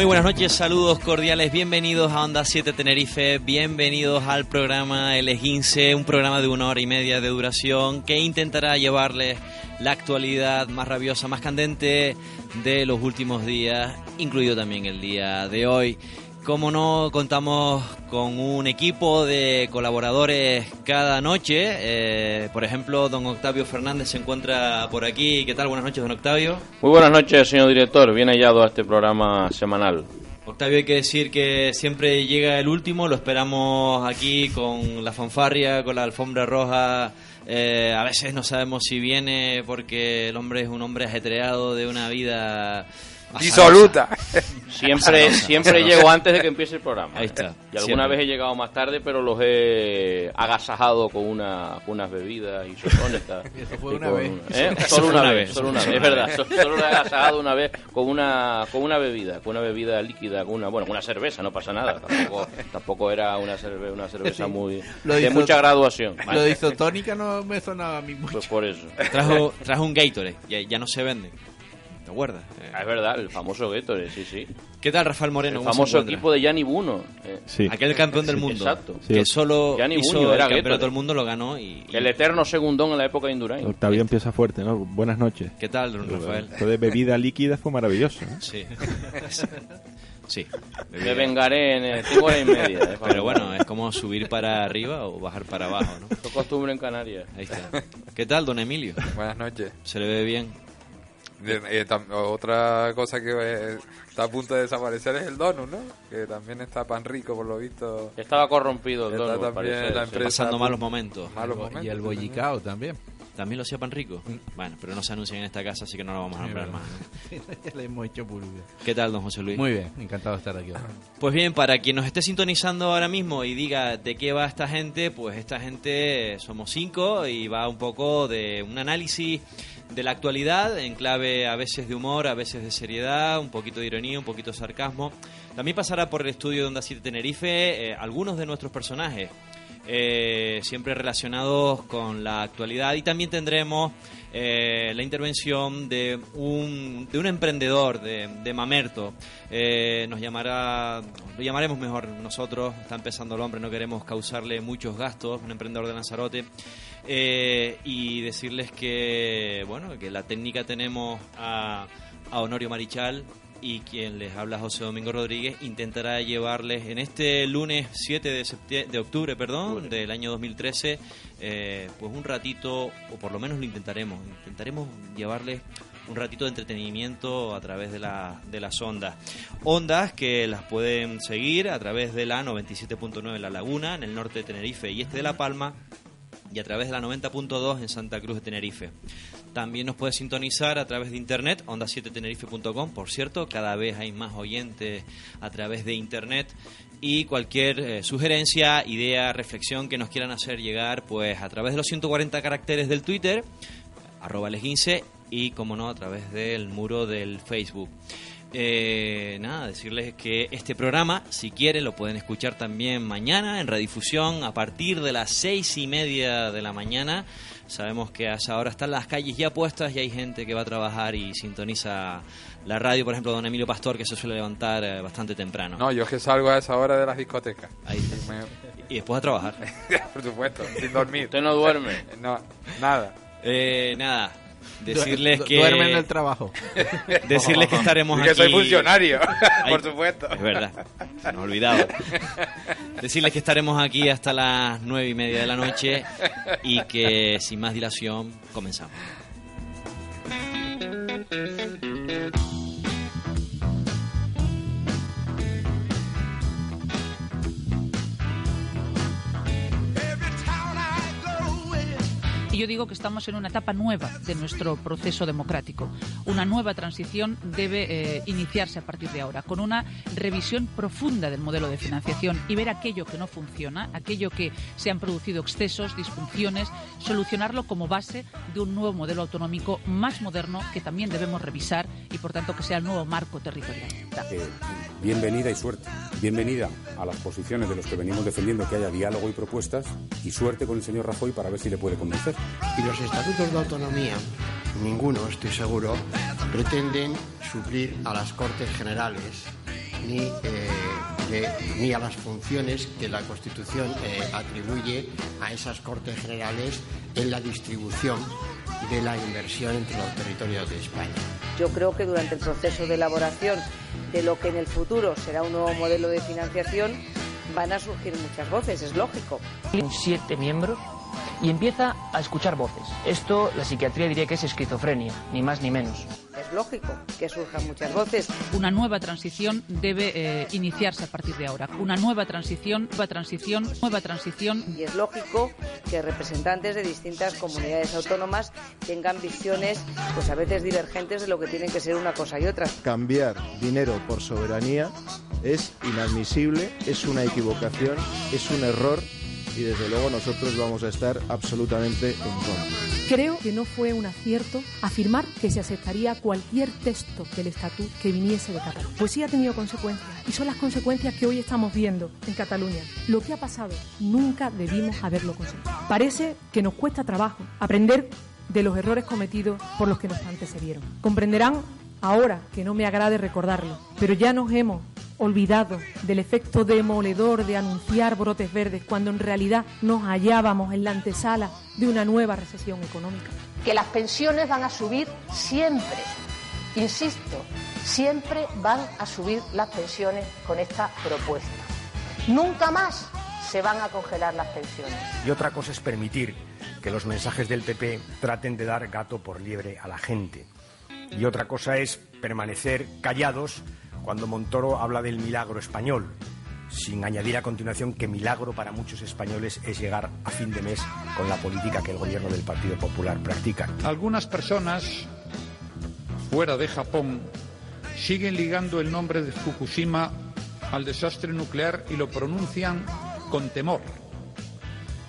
Muy buenas noches, saludos cordiales, bienvenidos a Onda 7 Tenerife, bienvenidos al programa El Esguince, un programa de una hora y media de duración que intentará llevarles la actualidad más rabiosa, más candente de los últimos días, incluido también el día de hoy. Como no, contamos con un equipo de colaboradores cada noche. Eh, por ejemplo, don Octavio Fernández se encuentra por aquí. ¿Qué tal? Buenas noches, don Octavio. Muy buenas noches, señor director. Bien hallado a este programa semanal. Octavio, hay que decir que siempre llega el último. Lo esperamos aquí con la fanfarria, con la alfombra roja. Eh, a veces no sabemos si viene porque el hombre es un hombre ajetreado de una vida Disoluta. Siempre, siempre llego antes de que empiece el programa. Ahí está. Y alguna Siempre. vez he llegado más tarde, pero los he agasajado con una, con unas bebidas y isotónicas. Eso fue una con vez. ¿eh? Eso Solo fue una una vez, vez, solo una vez. Es verdad, so- solo lo he agasajado una vez con una, con una bebida, con una bebida líquida, con una, bueno, con una cerveza, no pasa nada. Tampoco, tampoco era una, cerve- una cerveza Sí. muy, Lo de hizo- mucha graduación. Lo de isotónica no me sonaba a mí mucho. Pues por eso. Trajo, trajo un Gatorade, ya, ya no se vende. ¿Te acuerdas? Eh, Ah, Es verdad, el famoso Gatorade, sí, sí. ¿Qué tal Rafael Moreno? El ¿Cómo se famoso equipo de Gianni Buno. eh. Sí. Aquel campeón del mundo. Exacto. Que Sí. solo Gianni hizo Buño, el era campeonato Gatorade. del mundo, lo ganó y... y- El eterno segundón en la época de Indurain. Octavio empieza fuerte, ¿no? Buenas noches. ¿Qué tal, don Rafael? Esto de bebida líquida fue maravilloso. ¿eh? Sí. Sí. Me vengaré en eh, cinco horas y media. eh, Pero bueno, es como subir para arriba o bajar para abajo, ¿no? Es costumbre en Canarias. Ahí está. ¿Qué tal, don Emilio? Buenas noches. ¿Se le ve bien? Eh, otra cosa que eh, está a punto de desaparecer es el donut, ¿no? Que también está pan rico, por lo visto. Estaba corrompido el Está dono, al también la empresa- Pasando malos momentos. Malos Y el bollicao también. ¿También lo hacía pan rico? Bueno, pero no se anuncia en esta casa, así que no lo vamos a nombrar más. Ya le hemos hecho publicidad. ¿Qué tal, don José Luis? Muy bien, encantado de estar aquí. Pues bien, para quien nos esté sintonizando ahora mismo y diga de qué va esta gente, pues esta gente eh, somos cinco y va un poco de un análisis de la actualidad en clave a veces de humor, a veces de seriedad, un poquito de ironía, un poquito de sarcasmo. También pasará por el estudio de Onda 7 Tenerife eh, algunos de nuestros personajes. Eh, siempre relacionados con la actualidad y también tendremos eh, la intervención de un, de un emprendedor de, de Mamerto. Eh, nos llamará, lo llamaremos mejor nosotros, está empezando el hombre, no queremos causarle muchos gastos, un emprendedor de Lanzarote. Y decirles que, bueno, que la técnica tenemos a, a Honorio Marichal y quien les habla José Domingo Rodríguez intentará llevarles en este lunes 7 de, de octubre perdón, del año 2013 eh, pues un ratito o por lo menos lo intentaremos intentaremos llevarles un ratito de entretenimiento a través de, la, de las ondas ondas que las pueden seguir a través de la 97.9 en La Laguna en el norte de Tenerife y este de La Palma y a través de la 90.2 en Santa Cruz de Tenerife. También nos puede sintonizar a través de internet, onda7tenerife.com. Por cierto, cada vez hay más oyentes a través de internet. Y cualquier eh, sugerencia, idea, reflexión que nos quieran hacer llegar, pues a través de los 140 caracteres del Twitter, arroba les15 y, como no, a través del muro del Facebook. Eh, nada, decirles que este programa, si quieren, lo pueden escuchar también mañana en redifusión a partir de las seis y media de la mañana. Sabemos que a esa hora están las calles ya puestas y hay gente que va a trabajar y sintoniza la radio. Por ejemplo, don Emilio Pastor, que se suele levantar eh, bastante temprano. No, yo es que salgo a esa hora de las discotecas. Ahí. Y me- Y después a trabajar. por supuesto, sin dormir. Usted no duerme. No, nada. Eh, nada, decirles Du- que. Duerme en el trabajo. Decirles que estaremos Y que aquí. soy funcionario, Ay, por supuesto. Es verdad, se nos olvidaba. Decirles que estaremos aquí hasta las nueve y media de la noche y que sin más dilación comenzamos. Yo digo que estamos en una etapa nueva de nuestro proceso democrático. Una nueva transición debe eh, iniciarse a partir de ahora, con una revisión profunda del modelo de financiación y ver aquello que no funciona, aquello que se han producido excesos, disfunciones, solucionarlo como base de un nuevo modelo autonómico más moderno que también debemos revisar y, por tanto, que sea el nuevo marco territorial. Eh, bienvenida y suerte. Bienvenida a las posiciones de los que venimos defendiendo que haya diálogo y propuestas y suerte con el señor Rajoy para ver si le puede convencer. Y los estatutos de autonomía, ninguno estoy seguro, pretenden suplir a las Cortes Generales ni, eh, de- ni a las funciones que la Constitución eh, atribuye a esas Cortes Generales en la distribución de la inversión entre los territorios de España. Yo creo que durante el proceso de elaboración de lo que en el futuro será un nuevo modelo de financiación van a surgir muchas voces, es lógico. Siete miembros y empieza a escuchar voces. Esto la psiquiatría diría que es esquizofrenia, ni más ni menos. Es lógico que surjan muchas voces. Una nueva transición debe eh, iniciarse a partir de ahora. Una nueva transición, nueva transición, nueva transición. Y es lógico que representantes de distintas comunidades autónomas tengan visiones, pues a veces divergentes de lo que tienen que ser una cosa y otra. Cambiar dinero por soberanía es inadmisible, es una equivocación, es un error y desde luego nosotros vamos a estar absolutamente en contra. Creo que no fue un acierto afirmar que se aceptaría cualquier texto del estatut que viniese de Cataluña. Pues sí ha tenido consecuencias y son las consecuencias que hoy estamos viendo en Cataluña. Lo que ha pasado nunca debimos haberlo conseguido. Parece que nos cuesta trabajo aprender de los errores cometidos por los que nos antecedieron. Comprenderán ahora que no me agrade recordarlo, pero ya nos hemos olvidado del efecto demoledor de anunciar brotes verdes cuando en realidad nos hallábamos en la antesala de una nueva recesión económica. que las pensiones van a subir siempre. Insisto, siempre van a subir las pensiones con esta propuesta. Nunca más se van a congelar las pensiones. Y otra cosa es permitir que los mensajes del PP traten de dar gato por liebre a la gente. Y otra cosa es permanecer callados cuando Montoro habla del milagro español, sin añadir a continuación que milagro para muchos españoles es llegar a fin de mes con la política que el gobierno del Partido Popular practica. Algunas personas fuera de Japón siguen ligando el nombre de Fukushima al desastre nuclear y lo pronuncian con temor.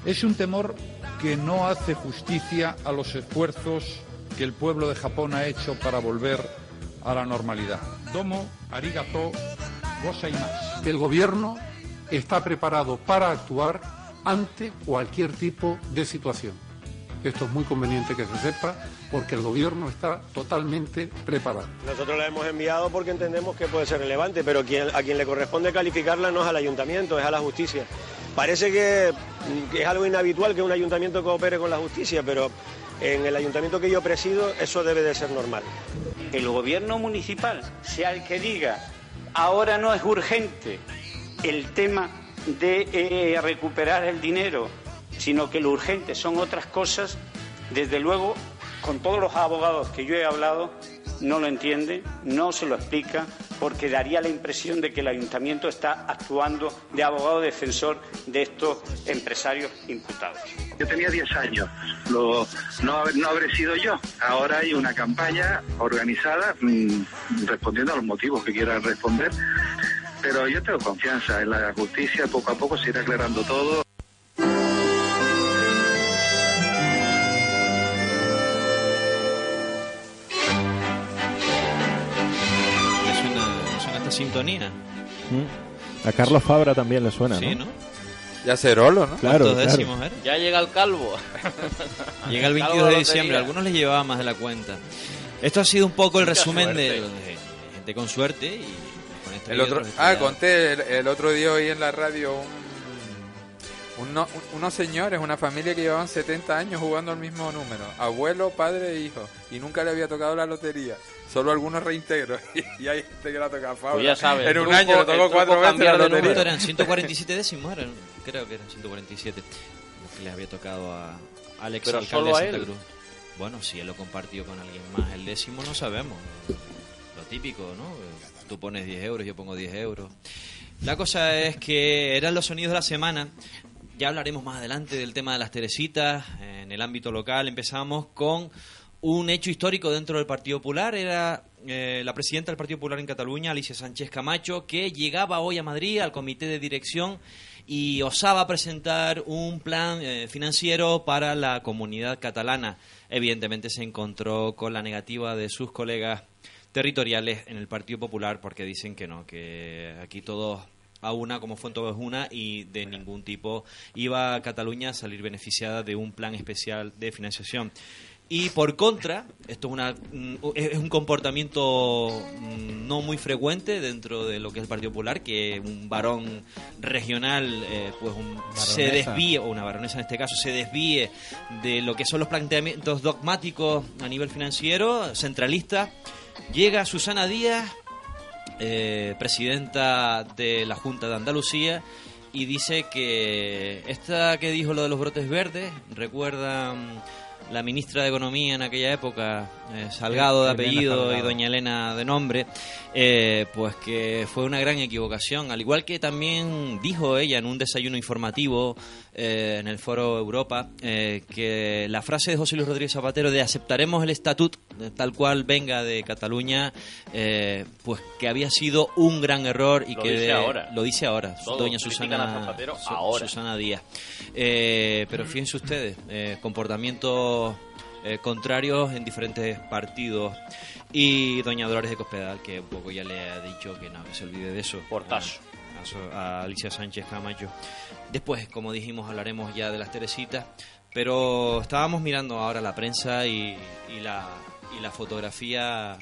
Es un temor que no hace justicia a los esfuerzos que el pueblo de Japón ha hecho para volver a la normalidad. Domo, arigato, gozaimasu. El gobierno está preparado para actuar ante cualquier tipo de situación. Esto es muy conveniente que se sepa porque el gobierno está totalmente preparado. Nosotros la hemos enviado porque entendemos que puede ser relevante, pero quien, a quien le corresponde calificarla no es al ayuntamiento, es a la justicia. Parece que, que es algo inhabitual que un ayuntamiento coopere con la justicia, pero en el ayuntamiento que yo presido eso debe de ser normal. El gobierno municipal sea el que diga ahora no es urgente el tema de eh, recuperar el dinero, sino que lo urgente son otras cosas, desde luego, con todos los abogados que yo he hablado, no lo entiende, no se lo explica, porque daría la impresión de que el ayuntamiento está actuando de abogado defensor de estos empresarios imputados. Yo tenía 10 años, no, no habré sido yo. Ahora hay una campaña organizada mm, respondiendo a los motivos que quieran responder, pero yo tengo confianza en la justicia, poco a poco se irá aclarando todo. Esta sintonía. Mm. A Carlos Fabra también le suena, Sí, ¿no? ¿no? Ya Cerolo, ¿no? Claro. Ya llega el calvo. Llega el calvo 22 de diciembre. Algunos les llevaba más de la cuenta. Esto ha sido un poco el Mucha resumen suerte. de, de gente con suerte y con este El otro, ah, conté el, el otro día hoy en la radio un, uno- unos señores, una familia que llevaban 70 años jugando al mismo número, abuelo, padre e hijo, y nunca le había tocado la lotería, solo algunos reintegros, y hay gente que la toca a Fabra. Pues ya sabes, en el un truco- año le tocó cuatro veces la lotería. ¿Cuánto eran? 147 décimos eran. Creo que eran 147. Los que les había tocado a Alex Pero alcalde solo a de Santa él. Cruz. Bueno, si él lo compartió con alguien más, el décimo no sabemos. Lo típico, ¿no? Tú pones 10 euros, yo pongo 10 euros. La cosa es que eran los sonidos de la semana. Ya hablaremos más adelante del tema de las Teresitas. En el ámbito local empezamos con un hecho histórico dentro del Partido Popular. Era eh, la presidenta del Partido Popular en Cataluña, Alicia Sánchez Camacho, que llegaba hoy a Madrid al comité de dirección y osaba presentar un plan eh, financiero para la comunidad catalana. Evidentemente se encontró con la negativa de sus colegas territoriales en el Partido Popular porque dicen que no, que aquí todos a una como fue en todos una y de ningún tipo iba a Cataluña a salir beneficiada de un plan especial de financiación. Y por contra, esto es, una, mm, es un comportamiento mm, no muy frecuente dentro de lo que es el Partido Popular, que un varón regional eh, pues un- se desvíe, o una baronesa en este caso, se desvíe de lo que son los planteamientos dogmáticos a nivel financiero, centralista. Llega Susana Díaz, eh, presidenta de la Junta de Andalucía, y dice que esta que dijo lo de los brotes verdes, recuerdan la ministra de Economía en aquella época, eh, Salgado de apellido y doña Elena de nombre, eh, pues que fue una gran equivocación. Al igual que también dijo ella en un desayuno informativo eh, en el Foro Europa, que la frase de José Luis Rodríguez Zapatero de aceptaremos el estatut tal cual venga de Cataluña, pues que había sido un gran error y Lo que dice de- ahora. lo dice ahora, Todos doña Susana, Su- ahora. Susana Díaz. Pero fíjense ustedes, comportamientos eh, contrarios en diferentes partidos. Y doña Dolores de Cospedal, que un poco ya le ha dicho que no, que se olvide de eso. Portazo. A, Alicia Sánchez Camacho. Después, como dijimos, hablaremos ya de las Teresitas. Pero estábamos mirando ahora la prensa y, y la, y la fotografía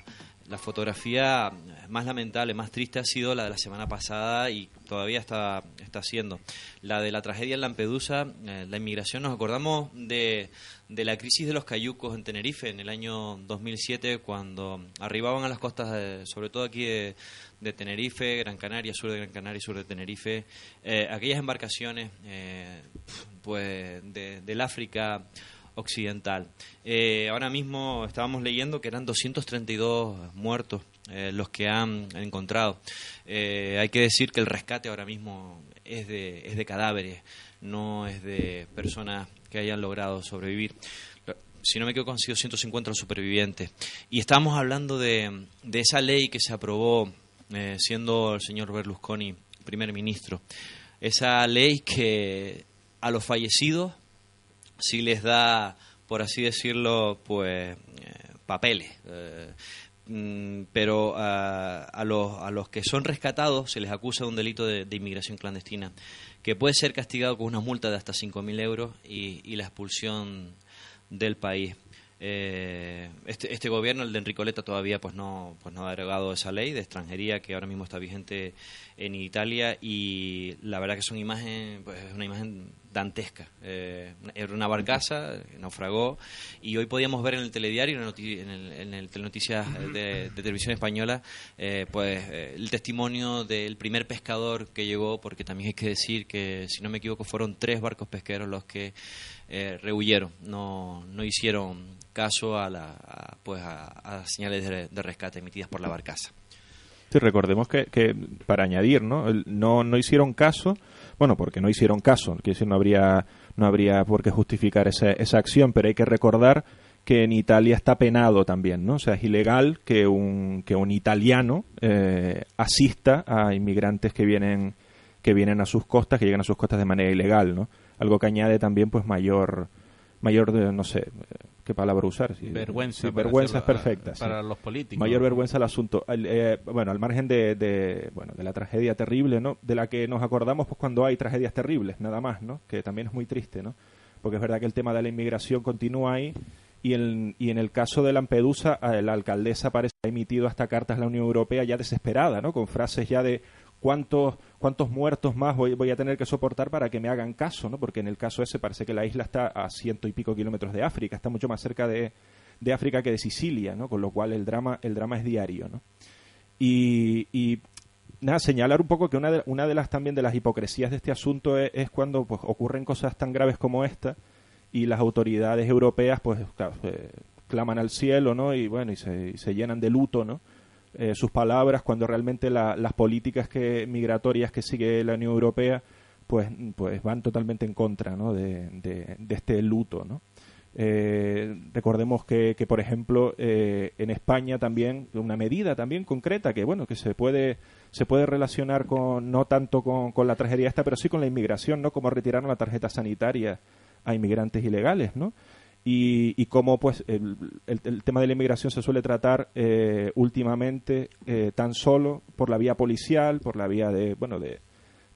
la fotografía más lamentable, más triste ha sido la de la semana pasada y todavía está, está siendo. La de la tragedia en Lampedusa, eh, la inmigración, nos acordamos de, de la crisis de los cayucos en Tenerife en el año 2007 cuando arribaban a las costas, de- sobre todo aquí de, de Tenerife, Gran Canaria, sur de Gran Canaria y sur de Tenerife, eh, aquellas embarcaciones eh, pues de- del África occidental. Eh, ahora mismo estábamos leyendo que eran 232 muertos eh, los que han encontrado. Eh, hay que decir que el rescate ahora mismo es de, es de cadáveres, no es de personas que hayan logrado sobrevivir. Si no me equivoco, han sido 150 los supervivientes. Y estábamos hablando de, de esa ley que se aprobó eh, siendo el señor Berlusconi primer ministro. Esa ley que a los fallecidos sí les da, por así decirlo, pues papeles. Pero a, a los, a los que son rescatados se les acusa de un delito de, de inmigración clandestina, que puede ser castigado con una multa de hasta 5.000 euros y, la expulsión del país. Eh, este, este gobierno, el de Enricoleta, todavía pues no, pues no ha derogado esa ley de extranjería que ahora mismo está vigente en Italia y la verdad que una imagen, pues, es una imagen dantesca. Eh, era una barcaza, naufragó y hoy podíamos ver en el telediario, en el, en el, en el Telenoticias de, de Televisión Española, eh, pues eh, el testimonio del primer pescador que llegó, porque también hay que decir que, si no me equivoco, fueron tres barcos pesqueros los que eh, rehuyeron, no, no hicieron caso a, la, pues a, las señales de, de rescate emitidas por la barcaza. Sí, recordemos que, que, para añadir, ¿no? No, no hicieron caso, bueno, porque no hicieron caso, decir, no habría, no habría por qué justificar esa, esa acción, pero hay que recordar que en Italia está penado también, ¿no? O sea, es ilegal que un, que un italiano eh, asista a inmigrantes que vienen, que vienen a sus costas, que llegan a sus costas de manera ilegal, ¿no? Algo que añade también, pues, mayor, mayor, no sé, ¿qué palabra usar? Sí, Vergüenza sí, vergüenza es perfecta. sí. para los políticos. Mayor vergüenza el asunto. Eh, bueno, al margen de, de, bueno, de la tragedia terrible, ¿no? De la que nos acordamos pues cuando hay tragedias terribles, nada más, ¿no? Que también es muy triste, ¿no? Porque es verdad que el tema de la inmigración continúa ahí y, el, y en el caso de Lampedusa, eh, la alcaldesa parece que ha emitido hasta cartas a la Unión Europea ya desesperada, ¿no? Con frases ya de cuántos cuántos muertos más voy, voy a tener que soportar para que me hagan caso, ¿no? Porque en el caso ese parece que la isla está a ciento y pico kilómetros de África, está mucho más cerca de, de África que de Sicilia, ¿no? Con lo cual el drama el drama es diario, ¿no? Y, nada, señalar un poco que una de, una de las también de las hipocresías de este asunto es, cuando pues ocurren cosas tan graves como esta y las autoridades europeas pues claman al cielo, ¿no? Y bueno, y se, y se llenan de luto, ¿no? Eh, sus palabras cuando realmente la- las políticas que migratorias que sigue la Unión Europea pues pues van totalmente en contra ¿no? de, de- este luto ¿no? Eh, recordemos que, que, por ejemplo eh, en España también una medida también concreta que bueno que se puede se puede relacionar con no tanto con, con la tragedia esta pero sí con la inmigración no como retiraron la tarjeta sanitaria a inmigrantes ilegales no y, cómo pues el, el- tema de la inmigración se suele tratar eh, últimamente eh, tan solo por la vía policial por la vía de bueno de,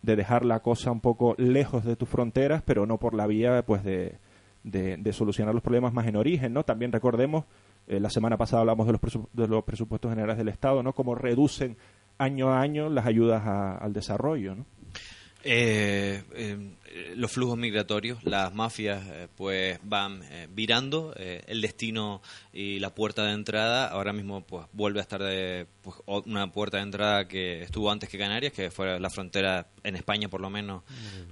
de dejar la cosa un poco lejos de tus fronteras pero no por la vía pues de solucionar los problemas más en origen, ¿no? También recordemos, eh, la semana pasada hablamos de los, de los presupuestos generales del Estado, ¿no? Cómo reducen año a año las ayudas a- al desarrollo, ¿no? Los flujos migratorios, las mafias, eh, pues van eh, virando eh, el destino y la puerta de entrada. Ahora mismo, pues vuelve a estar de, pues, una puerta de entrada que estuvo antes que Canarias, que fue la frontera en España, por lo menos,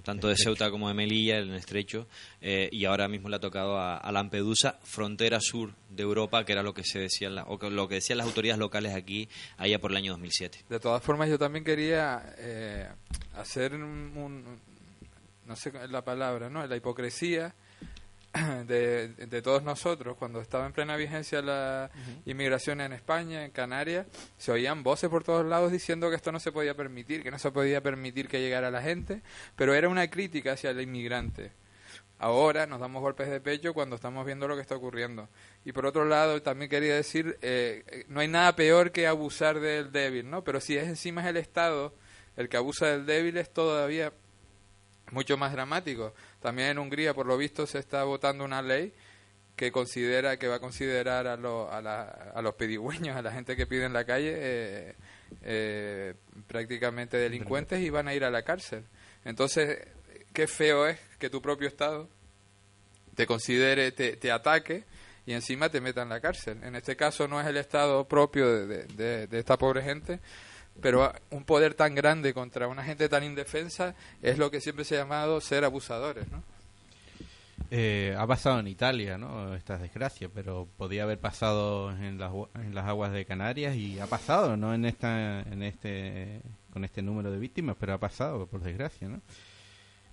tanto de. Ceuta como de Melilla, en el estrecho. eh, y ahora mismo le ha tocado a, a Lampedusa, frontera sur de Europa, que era lo que se decía, la- o que- lo que decían las autoridades locales aquí, allá por el año 2007. De todas formas, yo también quería eh, hacer un, un- no sé la palabra, ¿no? La hipocresía de, de todos nosotros. Cuando estaba en plena vigencia la inmigración en España, en Canarias, se oían voces por todos lados diciendo que esto no se podía permitir, que no se podía permitir que llegara la gente, pero era una crítica hacia el inmigrante. Ahora nos damos golpes de pecho cuando estamos viendo lo que está ocurriendo. Y por otro lado, también quería decir, eh, eh, no hay nada peor que abusar del débil, ¿no? Pero si es encima es el Estado el que abusa del débil es todavía mucho más dramático. También en Hungría, por lo visto, se está votando una ley que considera que va a considerar a, lo- a, la- a los pedigüeños, a la gente que pide en la calle, eh, eh, prácticamente delincuentes y van a ir a la cárcel. Entonces, qué feo es que tu propio Estado te considere, te, te ataque y encima te meta en la cárcel. En este caso no es el Estado propio de, de- esta pobre gente, pero un poder tan grande contra una gente tan indefensa es lo que siempre se ha llamado ser abusadores, ¿no? Eh, ha pasado en Italia, ¿no? Estas desgracias, pero podía haber pasado en las, en las aguas de Canarias y ha pasado, no en esta, en este, con este número de víctimas, pero ha pasado, por desgracia, ¿no?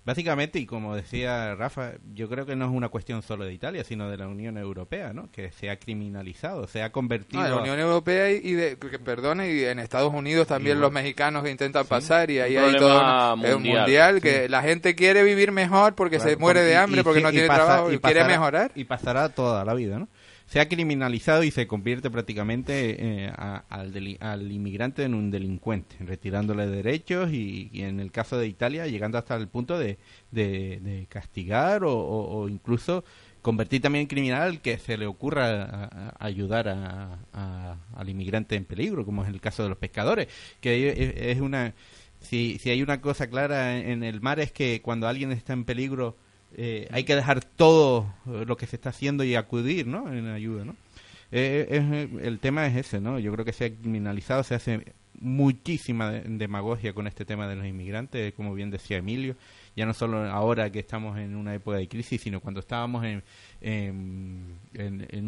Básicamente, y como decía Rafa, yo creo que no es una cuestión solo de Italia, sino de la Unión Europea, ¿no? Que se ha criminalizado, se ha convertido... No, la Unión Europea y, de, que perdone, y en Estados Unidos también Y los mexicanos que intentan pasar y ahí hay todo problema un, es un mundial. mundial que la gente quiere vivir mejor porque Claro, se muere de hambre, y porque no y tiene pasa- trabajo y y, quiere pasará- mejorar. Y pasará toda la vida, ¿no? Se ha criminalizado y se convierte prácticamente eh, a- al, al inmigrante en un delincuente, retirándole derechos y, en el caso de Italia llegando hasta el punto de, de- castigar o, incluso convertir también en criminal al que se le ocurra a- ayudar a- al inmigrante en peligro, como es el caso de los pescadores, que es, una... Si, si hay una cosa clara en el mar es que cuando alguien está en peligro eh, hay que dejar todo eh, lo que se está haciendo y acudir, ¿no? En ayuda, ¿no? Eh, es- el tema es ese, ¿no? Yo creo que se ha criminalizado, se hace muchísima de- demagogia con este tema de los inmigrantes, como bien decía Emilio, ya no solo ahora que estamos en una época de crisis, sino cuando estábamos en, en,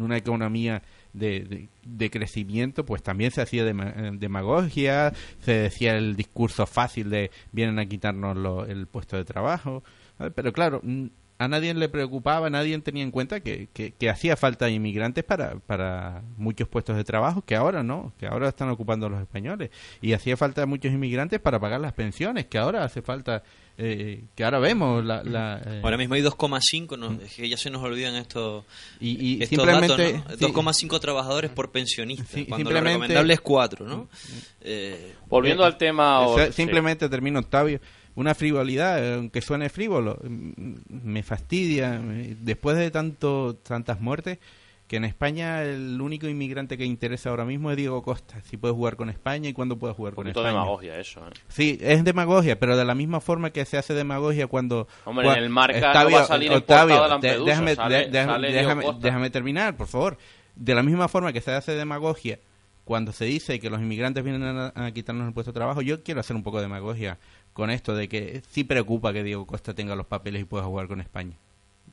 una economía de, de- crecimiento, pues también se hacía dema- eh, demagogia, se decía el discurso fácil de vienen a quitarnos lo- el puesto de trabajo, ¿vale? pero claro, mm, a nadie le preocupaba, nadie tenía en cuenta que, que, que hacía falta inmigrantes para, para muchos puestos de trabajo, que ahora no, que ahora están ocupando los españoles. Y hacía falta muchos inmigrantes para pagar las pensiones, que ahora hace falta, eh, que ahora vemos la... la, eh, Ahora mismo hay 2,5, no, es que ya se nos olvidan estos, Y- y estos simplemente- datos, ¿no? sí. 2,5 trabajadores por pensionista, Sí, cuando simplemente- lo recomendable es 4, ¿no? Eh, Volviendo Eh, al tema... o- simplemente termino, Octavio. Una frivolidad, aunque suene frívolo, me fastidia. Después de tanto tantas muertes, que en España el único inmigrante que interesa ahora mismo es Diego Costa. Si puede jugar con España y cuándo puede jugar Un con España. demagogia eso, ¿eh? Sí, es demagogia, pero de la misma forma que se hace demagogia cuando... Hombre, en el Marca no va a salir Octavio, Lampedusa, déjame, sale- déjame- sale déjame- déjame terminar, por favor. De la misma forma que se hace demagogia cuando se dice que los inmigrantes vienen a, a quitarnos el puesto de trabajo, yo quiero hacer un poco de demagogia con esto de que sí preocupa que Diego Costa tenga los papeles y pueda jugar con España.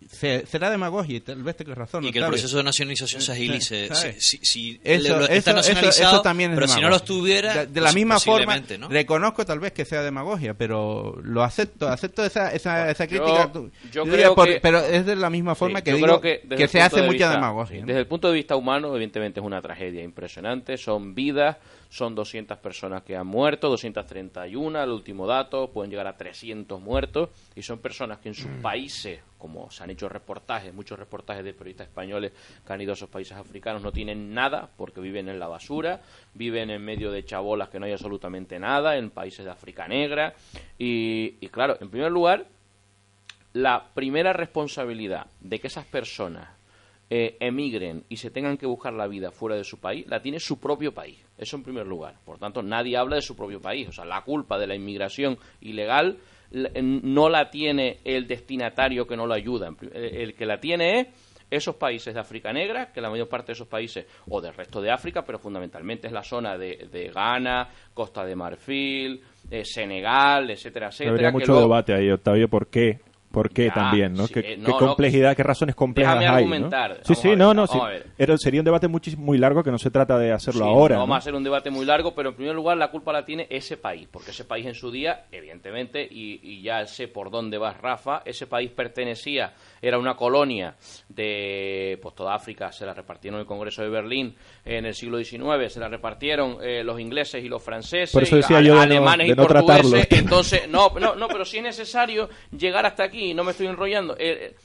Se- será demagogia y tal vez tengas razón. y que el proceso de nacionalización se agilice. Si, si- si Eso, lo- eso- está eso- nacionalizado, eso también es pero si no demagogia. lo estuviera, de, de la pues misma forma reconozco tal vez que sea demagogia pero lo acepto acepto esa esa, esa crítica yo Yo creo por- que- pero es de la misma forma Sí, que digo que, que se hace de mucha vista- demagogia sí, ¿no? Desde el punto de vista humano, evidentemente es una tragedia impresionante. Son vidas, son 200 personas que han muerto, 231 el último dato, pueden llegar a 300 muertos y son personas que en sus países, como se han hecho reportajes, muchos reportajes de periodistas españoles que han ido a esos países africanos, no tienen nada porque viven en la basura, viven en medio de chabolas que no hay absolutamente nada, en países de África Negra y, y claro, en primer lugar la primera responsabilidad de que esas personas eh, emigren y se tengan que buscar la vida fuera de su país, la tiene su propio país. Eso en primer lugar. Por tanto, nadie habla de su propio país. O sea, la culpa de la inmigración ilegal la- no la tiene el destinatario que no lo ayuda. Eh, El que la tiene es esos países de África Negra, que la mayor parte de esos países, o del resto de África, pero fundamentalmente es la zona de, de Ghana, Costa de Marfil, eh, Senegal, etcétera, etcétera. Habría mucho luego- debate ahí, Octavio, ¿por qué? ¿Por qué Ya, también? ¿no? sí, ¿Qué, eh, qué no, no, complejidad, qué razones complejas Déjame hay? ¿no? argumentar. Sí, Vamos sí, a ver, no, no. sí. a. Era- sería un debate muchis- muy largo que no se trata de hacerlo Sí, ahora. No ¿no? vamos a hacer un debate muy largo, pero en primer lugar la culpa la tiene ese país, porque ese país en su día, evidentemente, y, y ya sé por dónde va Rafa, ese país pertenecía, era una colonia de pues toda África, se la repartieron el Congreso de Berlín en el siglo XIX, se la repartieron eh, los ingleses y los franceses, Por eso y decía a- yo de no- alemanes de y no portugueses, tratarlo. entonces, no, no, no, pero si es necesario llegar hasta aquí, no me estoy enrollando. eh, eh,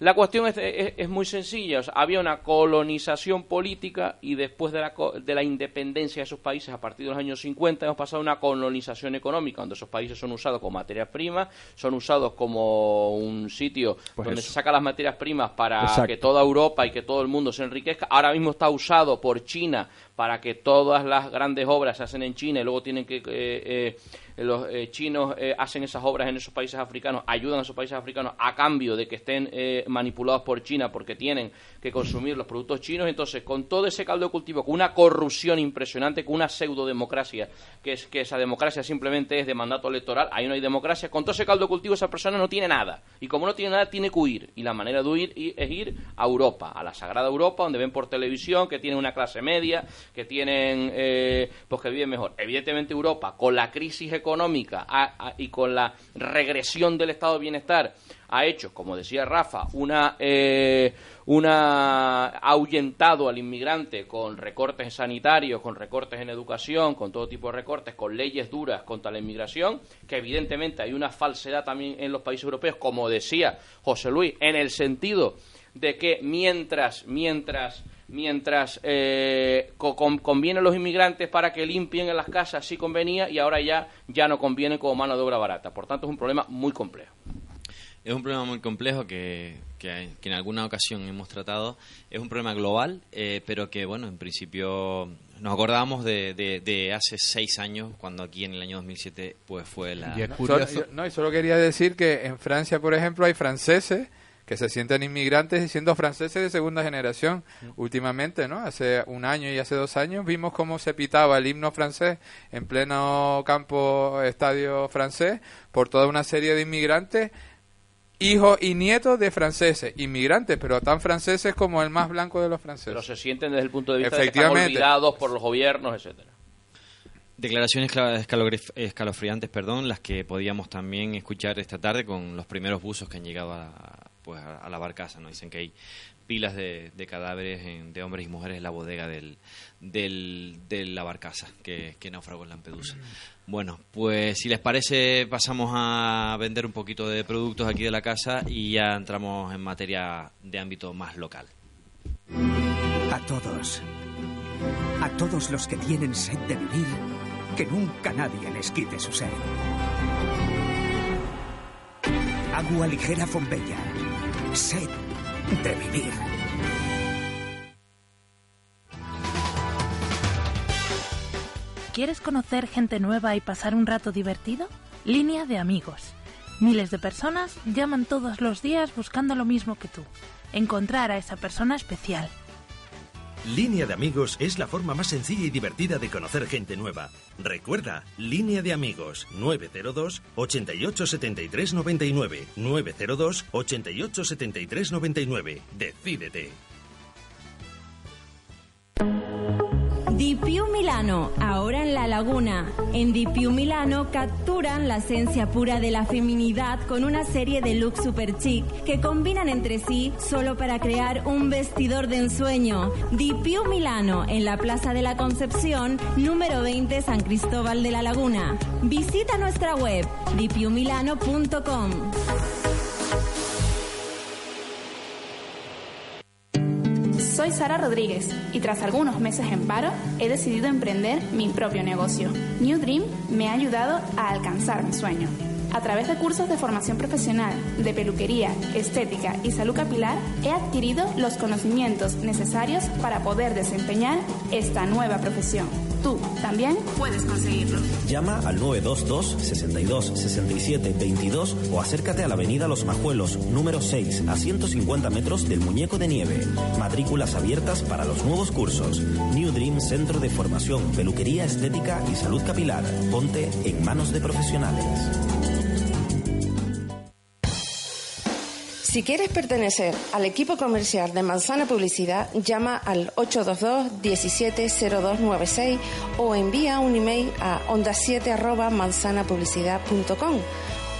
la cuestión es, es- es muy sencilla. o sea, había una colonización política y después de la, de la independencia de esos países, a partir de los años 50, hemos pasado a una colonización económica, donde esos países son usados como materias primas, son usados como un sitio Pues donde eso. se sacan las materias primas para Exacto. que toda Europa y que todo el mundo se enriquezca. Ahora mismo está usado por China para que todas las grandes obras se hacen en China y luego tienen que... eh, eh, los eh, chinos eh, hacen esas obras en esos países africanos, ayudan a esos países africanos a cambio de que estén eh, manipulados por China porque tienen que consumir los productos chinos. Entonces, con todo ese caldo de cultivo, con una corrupción impresionante, con una pseudodemocracia, que es que esa democracia simplemente es de mandato electoral, ahí no hay democracia, con todo ese caldo de cultivo esa persona no tiene nada. Y como no tiene nada, tiene que huir. Y la manera de huir es ir a Europa, a la Sagrada Europa, donde ven por televisión que tienen una clase media, que tienen, eh, pues que viven mejor. Evidentemente Europa, con la crisis económica y con la regresión del estado de bienestar, ha hecho, como decía Rafa, una, eh, una ha ahuyentado al inmigrante con recortes sanitarios, con recortes en educación, con todo tipo de recortes, con leyes duras contra la inmigración, que evidentemente hay una falsedad también en los países europeos, como decía José Luis, en el sentido de que mientras, mientras, mientras eh, co- con- conviene a los inmigrantes para que limpien en las casas, sí convenía, y ahora ya, ya no conviene como mano de obra barata. Por tanto, es un problema muy complejo. Es un problema muy complejo que, que, que en alguna ocasión hemos tratado. Es un problema global, eh, pero que, bueno, en principio nos acordamos de, de, de hace seis años, cuando aquí en el año 2007 pues fue la... No, solo, yo- no, y solo quería decir que en Francia, por ejemplo, hay franceses que se sienten inmigrantes y siendo franceses de segunda generación. Últimamente, ¿no? Hace un año y hace dos años vimos cómo se pitaba el himno francés en pleno campo estadio francés por toda una serie de inmigrantes, hijos y nietos de franceses, inmigrantes, pero tan franceses como el más blanco de los franceses. Pero se sienten desde el punto de vista de que están Efectivamente. olvidados por los gobiernos, etcétera. Declaraciones escalofriantes, perdón, las que podíamos también escuchar esta tarde con los primeros buzos que han llegado a, pues, a, a la barcaza. ¿no? Dicen que hay pilas de, cadáveres de hombres y mujeres en la bodega del, de la barcaza que, que naufragó en Lampedusa. Bueno, pues si les parece pasamos a vender un poquito de productos aquí de la casa y ya entramos en materia de ámbito más local. A todos. A todos los que tienen sed de vivir, que nunca nadie les quite su sed. Agua ligera Fombella. Sed de vivir. ¿Quieres conocer gente nueva y pasar un rato divertido? Línea de amigos. Miles de personas llaman todos los días buscando lo mismo que tú. Encontrar a esa persona especial. Línea de amigos es la forma más sencilla y divertida de conocer gente nueva. Recuerda, Línea de amigos 902 88 73 99 902 88 73 99. Decídete. Più Milano, ahora en La Laguna. En Più Milano capturan la esencia pura de la feminidad con una serie de looks super chic que combinan entre sí solo para crear un vestidor de ensueño. Più Milano, en la Plaza de la Concepción, número 20 San Cristóbal de la Laguna. Visita nuestra web dipiumilano.com. Soy Sara Rodríguez y tras algunos meses en paro he decidido emprender mi propio negocio. New Dream me ha ayudado a alcanzar mi sueño. A través de cursos de formación profesional, de peluquería, estética y salud capilar, he adquirido los conocimientos necesarios para poder desempeñar esta nueva profesión. Tú también puedes conseguirlo. Llama al 922 62 67 22 o acércate a la avenida Los Majuelos, número 6, a 150 metros del Muñeco de Nieve. Matrículas abiertas para los nuevos cursos. New Dream Centro de Formación, Peluquería Estética y Salud Capilar. Ponte en manos de profesionales. Si quieres pertenecer al equipo comercial de Manzana Publicidad, llama al 822 170296 o envía un email a onda7 manzanapublicidad.com.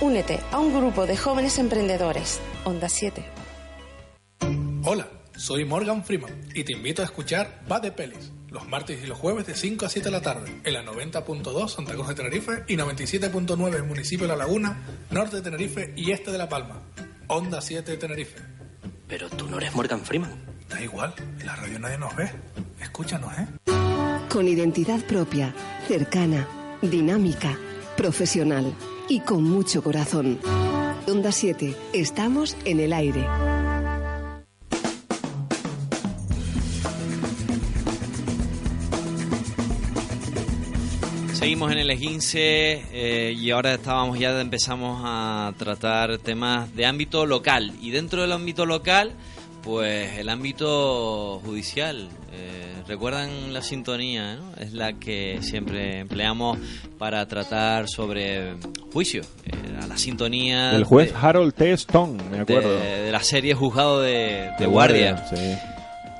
Únete a un grupo de jóvenes emprendedores. Onda 7. Hola, soy Morgan Freeman y te invito a escuchar Va de Pelis los martes y los jueves de 5 a 7 de la tarde en la 90.2 Santa Cruz de Tenerife y 97.9 en municipio de La Laguna, norte de Tenerife y este de La Palma. Onda 7 de Tenerife. Pero tú no eres Morgan Freeman. Da igual, en la radio nadie nos ve. Escúchanos, ¿eh? Con identidad propia, cercana, dinámica, profesional y con mucho corazón. Onda 7, estamos en el aire. Seguimos en el esguince eh, y ahora estábamos ya empezamos a tratar temas de ámbito local y dentro del ámbito local pues el ámbito judicial eh, recuerdan la sintonía ¿no? es la que siempre empleamos para tratar sobre juicio eh, a la sintonía El juez de- Harold T. Stone, me acuerdo. de, de la serie juzgado de, de De guardia guardia, sí.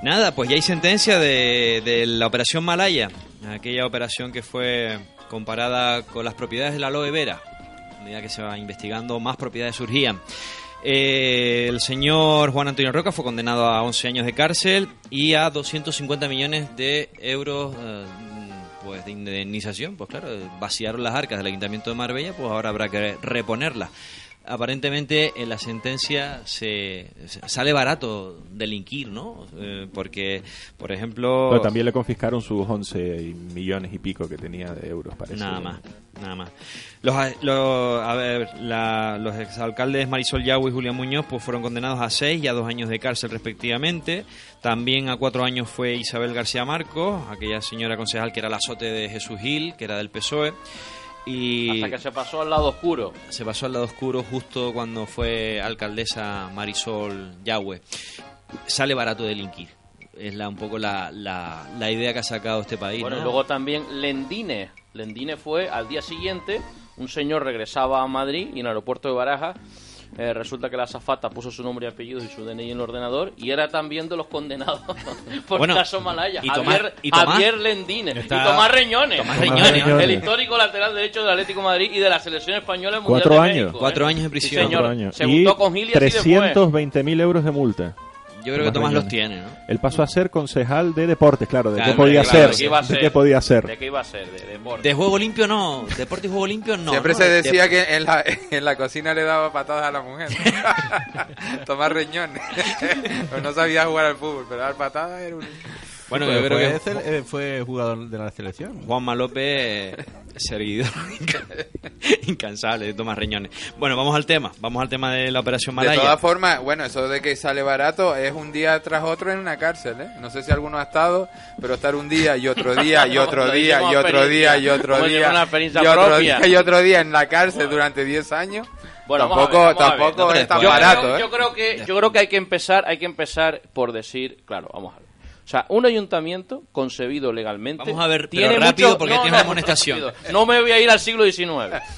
Nada, pues ya hay sentencia de, de la operación Malaya, aquella operación que fue comparada con las propiedades de la aloe vera, a medida que se va investigando más propiedades surgían. Eh, el señor Juan Antonio Roca fue condenado a 11 años de cárcel y a 250 millones de euros eh, pues de indemnización. Pues claro, vaciaron las arcas del Ayuntamiento de Marbella, pues ahora habrá que reponerlas. Aparentemente en la sentencia se, se- sale barato delinquir, ¿no? Eh, porque, por ejemplo... Pero también le confiscaron sus 11 millones y pico que tenía de euros, parece. Nada más, nada más. Los, a- lo- a ver, la- los exalcaldes Marisol Yagüe y Julián Muñoz pues fueron condenados a seis y a dos años de cárcel respectivamente. También a cuatro años fue Isabel García Marcos, aquella señora concejal que era la azote de Jesús Gil, que era del PSOE. Y Hasta que se pasó al lado oscuro. se pasó al lado oscuro justo cuando fue alcaldesa Marisol Yagüe. Sale barato delinquir. Es la, un poco la, la, la idea que ha sacado este país. Bueno, ¿no? y luego también Lendine. Lendine fue al día siguiente, un señor regresaba a Madrid y en el aeropuerto de Barajas eh, resulta que la azafata puso su nombre y apellidos y su DNI en el ordenador y era también de los condenados por Bueno, caso Malaya. y Tomás- Javier, y Tomás- Javier Lendine Está- y Tomás Reñones. Tomás Reñones. El histórico lateral derecho del Atlético de Madrid y de la selección española en Mundial Cuatro de años. México, ¿eh? Cuatro años en Sí, prisión. señor. Cuatro años. Se y juntó con Gil y así se fue. 320.000 euros de multa. Yo creo que Tomás los Reñones. tiene, ¿no? Él pasó a ser concejal de deportes, claro, de Claro, qué podía claro, ser, ¿de qué iba a de ser? qué podía ser. ¿De qué iba a ser? De deporte. De juego limpio no, deporte y juego limpio no. Siempre ¿no? se De- decía que en la, en la cocina le daba patadas a la mujer. Tomar riñones. Pues no sabía jugar al fútbol, pero dar patadas era un... Bueno, Pues yo creo que fue, eh, fue jugador de la selección. Juanma López, eh, seguidor inca- incansable de Tomás Reñones. Bueno, vamos al tema, vamos al tema de la operación De Malaya. todas formas, bueno, eso de que sale barato es un día tras otro en una cárcel, ¿eh? No sé si alguno ha estado, pero estar un día y otro día y otro día y otro día y otro día y otro día y otro día en la cárcel durante 10 años. Bueno, tampoco ver, tampoco es tan yo barato, creo, ¿eh? yo creo que yo creo que hay que empezar hay que empezar por decir claro vamos a ver sea un ayuntamiento concebido legalmente Vamos a ver, pero tiene rápido, mucho- porque no, tienes no, una amonestación. rápido. no me voy a ir al siglo XIX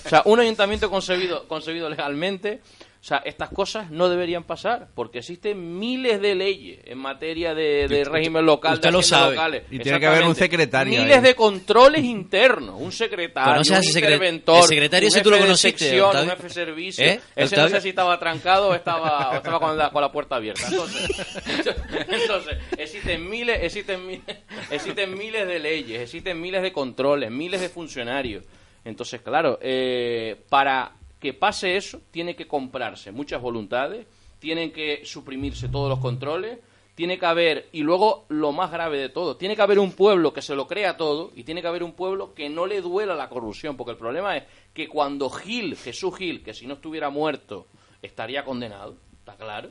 o sea un ayuntamiento concebido concebido legalmente o sea, estas cosas no deberían pasar porque existen miles de leyes en materia de, de Usted- régimen local, usted de lo sabe. locales. Y tiene que haber un secretario Miles ahí. de controles internos, un secretario, ¿Conoces a un interventor, el secretario un ese tú lo conociste, sección, un jefe de servicio. ¿Eh? Ese no sé si estaba trancado o estaba, o estaba con, la, con la puerta abierta. Entonces, entonces, existen miles, existen miles, existen miles de leyes, existen miles de controles, miles de funcionarios. Entonces, claro, eh, para que pase eso, tiene que comprarse muchas voluntades, tienen que suprimirse todos los controles, tiene que haber, y luego lo más grave de todo, tiene que haber un pueblo que se lo crea todo y tiene que haber un pueblo que no le duela la corrupción, porque el problema es que cuando Gil, Jesús Gil, que si no estuviera muerto estaría condenado, ¿está claro?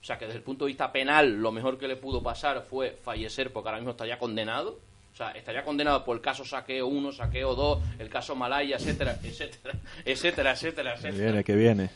O sea que desde el punto de vista penal lo mejor que le pudo pasar fue fallecer porque ahora mismo estaría condenado. O sea, estaría condenado por el caso saqueo 1, saqueo 2, el caso Malaya, etcétera, etcétera, etcétera, etcétera, Que etcétera. viene, que viene.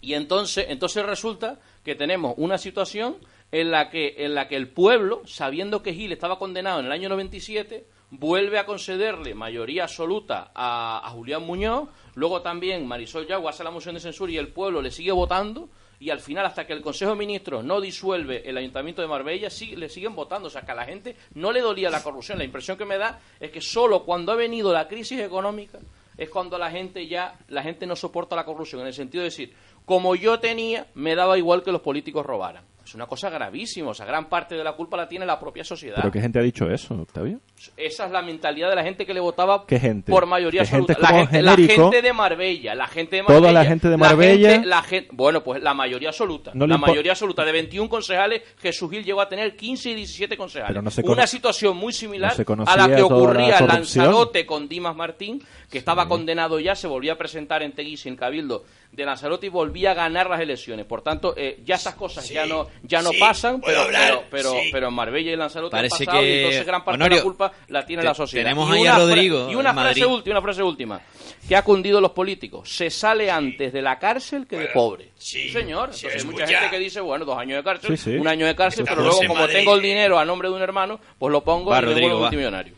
Y entonces, entonces resulta que tenemos una situación en la que en la que el pueblo, sabiendo que Gil estaba condenado en el año 97, vuelve a concederle mayoría absoluta a, a Julián Muñoz, luego también Marisol Yago hace la moción de censura y el pueblo le sigue votando y al final hasta que el Consejo de Ministros no disuelve el Ayuntamiento de Marbella, sí, le siguen votando, o sea que a la gente no le dolía la corrupción, la impresión que me da es que solo cuando ha venido la crisis económica es cuando la gente ya, la gente no soporta la corrupción, en el sentido de decir, como yo tenía, me daba igual que los políticos robaran. Es una cosa gravísima, o sea, gran parte de la culpa la tiene la propia sociedad. ¿Pero qué gente ha dicho eso, Octavio? Esa es la mentalidad de la gente que le votaba ¿Qué gente? por mayoría ¿Qué gente absoluta. La gente, la gente de Marbella, la gente de Toda Marbella. la gente de Marbella. gente- la gen- bueno, pues la mayoría absoluta. No la mayoría absoluta. De 21 concejales, Jesús Gil llegó a tener 15 y 17 concejales. Pero no se Una situación muy similar no a la que toda ocurría en. Lanzarote con Dimas Martín, que estaba condenado ya, se volvía a presentar en Teguise, en Cabildo de Lanzarote y volvía a ganar las elecciones. Por tanto, eh, ya esas cosas ya no ya no sí, pasan, pero, pero, pero, sí. pero en Marbella y Lanzarote han Parece pasado y que- entonces gran parte de Honorio, la culpa la tiene te- la sociedad. tenemos Y ahí una a Rodrigo Y una frase, Madrid. última, una frase última. Que ha cundido los políticos. Se sale antes de la cárcel que de pobre. Sí, señor. Entonces hay mucha gente que dice, bueno, dos años de cárcel, Sí, sí. un año de cárcel, pero Estamos luego en como Madrid. tengo el dinero a nombre de un hermano, pues lo pongo Va, y me Rodrigo, vuelvo va. multimillonario.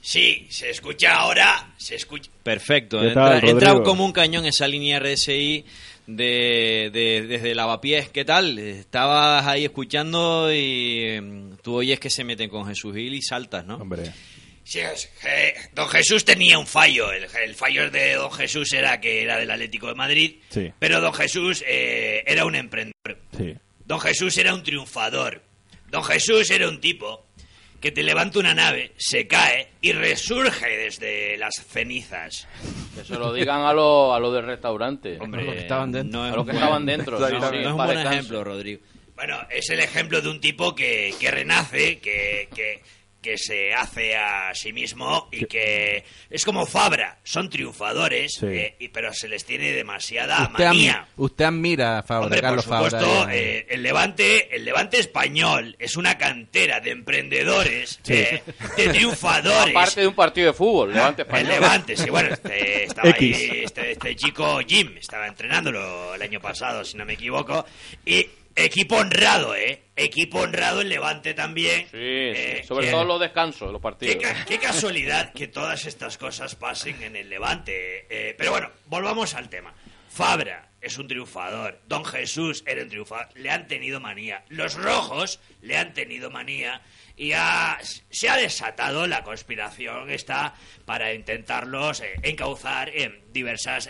Sí, se escucha ahora, se escucha. Perfecto. ¿Qué Entra, entra como un cañón esa línea RSI de, de- desde Lavapiés. ¿Qué tal? Estabas ahí escuchando y mm, tú oyes que se meten con Jesús Gil y saltas, ¿no? Hombre. Sí, es- eh, don Jesús tenía un fallo. El, el fallo de don Jesús era que era del Atlético de Madrid, Sí, pero don Jesús eh, era un emprendedor. sí. Don Jesús era un triunfador. Don Jesús era un tipo que te levanta una nave, se cae y resurge desde las cenizas. Que se lo digan a los a lo del restaurante. Hombre, a los que estaban dentro. A los que estaban dentro. No, sí, no es un buen ejemplo, Rodrigo. Bueno, es el ejemplo de un tipo que, que renace, que, que, que se hace a sí mismo y que es como Fabra, son triunfadores, Sí. eh, y- pero se les tiene demasiada Usted, manía. admi- usted admira a Fabra, Hombre, por Carlos supuesto, Fabra. eh, el Levante, el Levante español es una cantera de emprendedores, Sí. eh, de triunfadores. Aparte de un partido de fútbol, Levante El español. Levante, sí, bueno, este, estaba ahí, este, este chico Jim, estaba entrenándolo el año pasado, si no me equivoco, y equipo honrado, ¿eh? Equipo honrado el Levante también. Sí, Eh, sí, sobre que- todo los descansos, los partidos. Qué, ca- qué casualidad que todas estas cosas pasen en el Levante. eh, pero bueno, volvamos al tema. Fabra es un triunfador. Don Jesús era un triunfador. Le han tenido manía. Los rojos le han tenido manía. Y ha- se ha desatado la conspiración esta para intentarlos eh, encauzar en diversas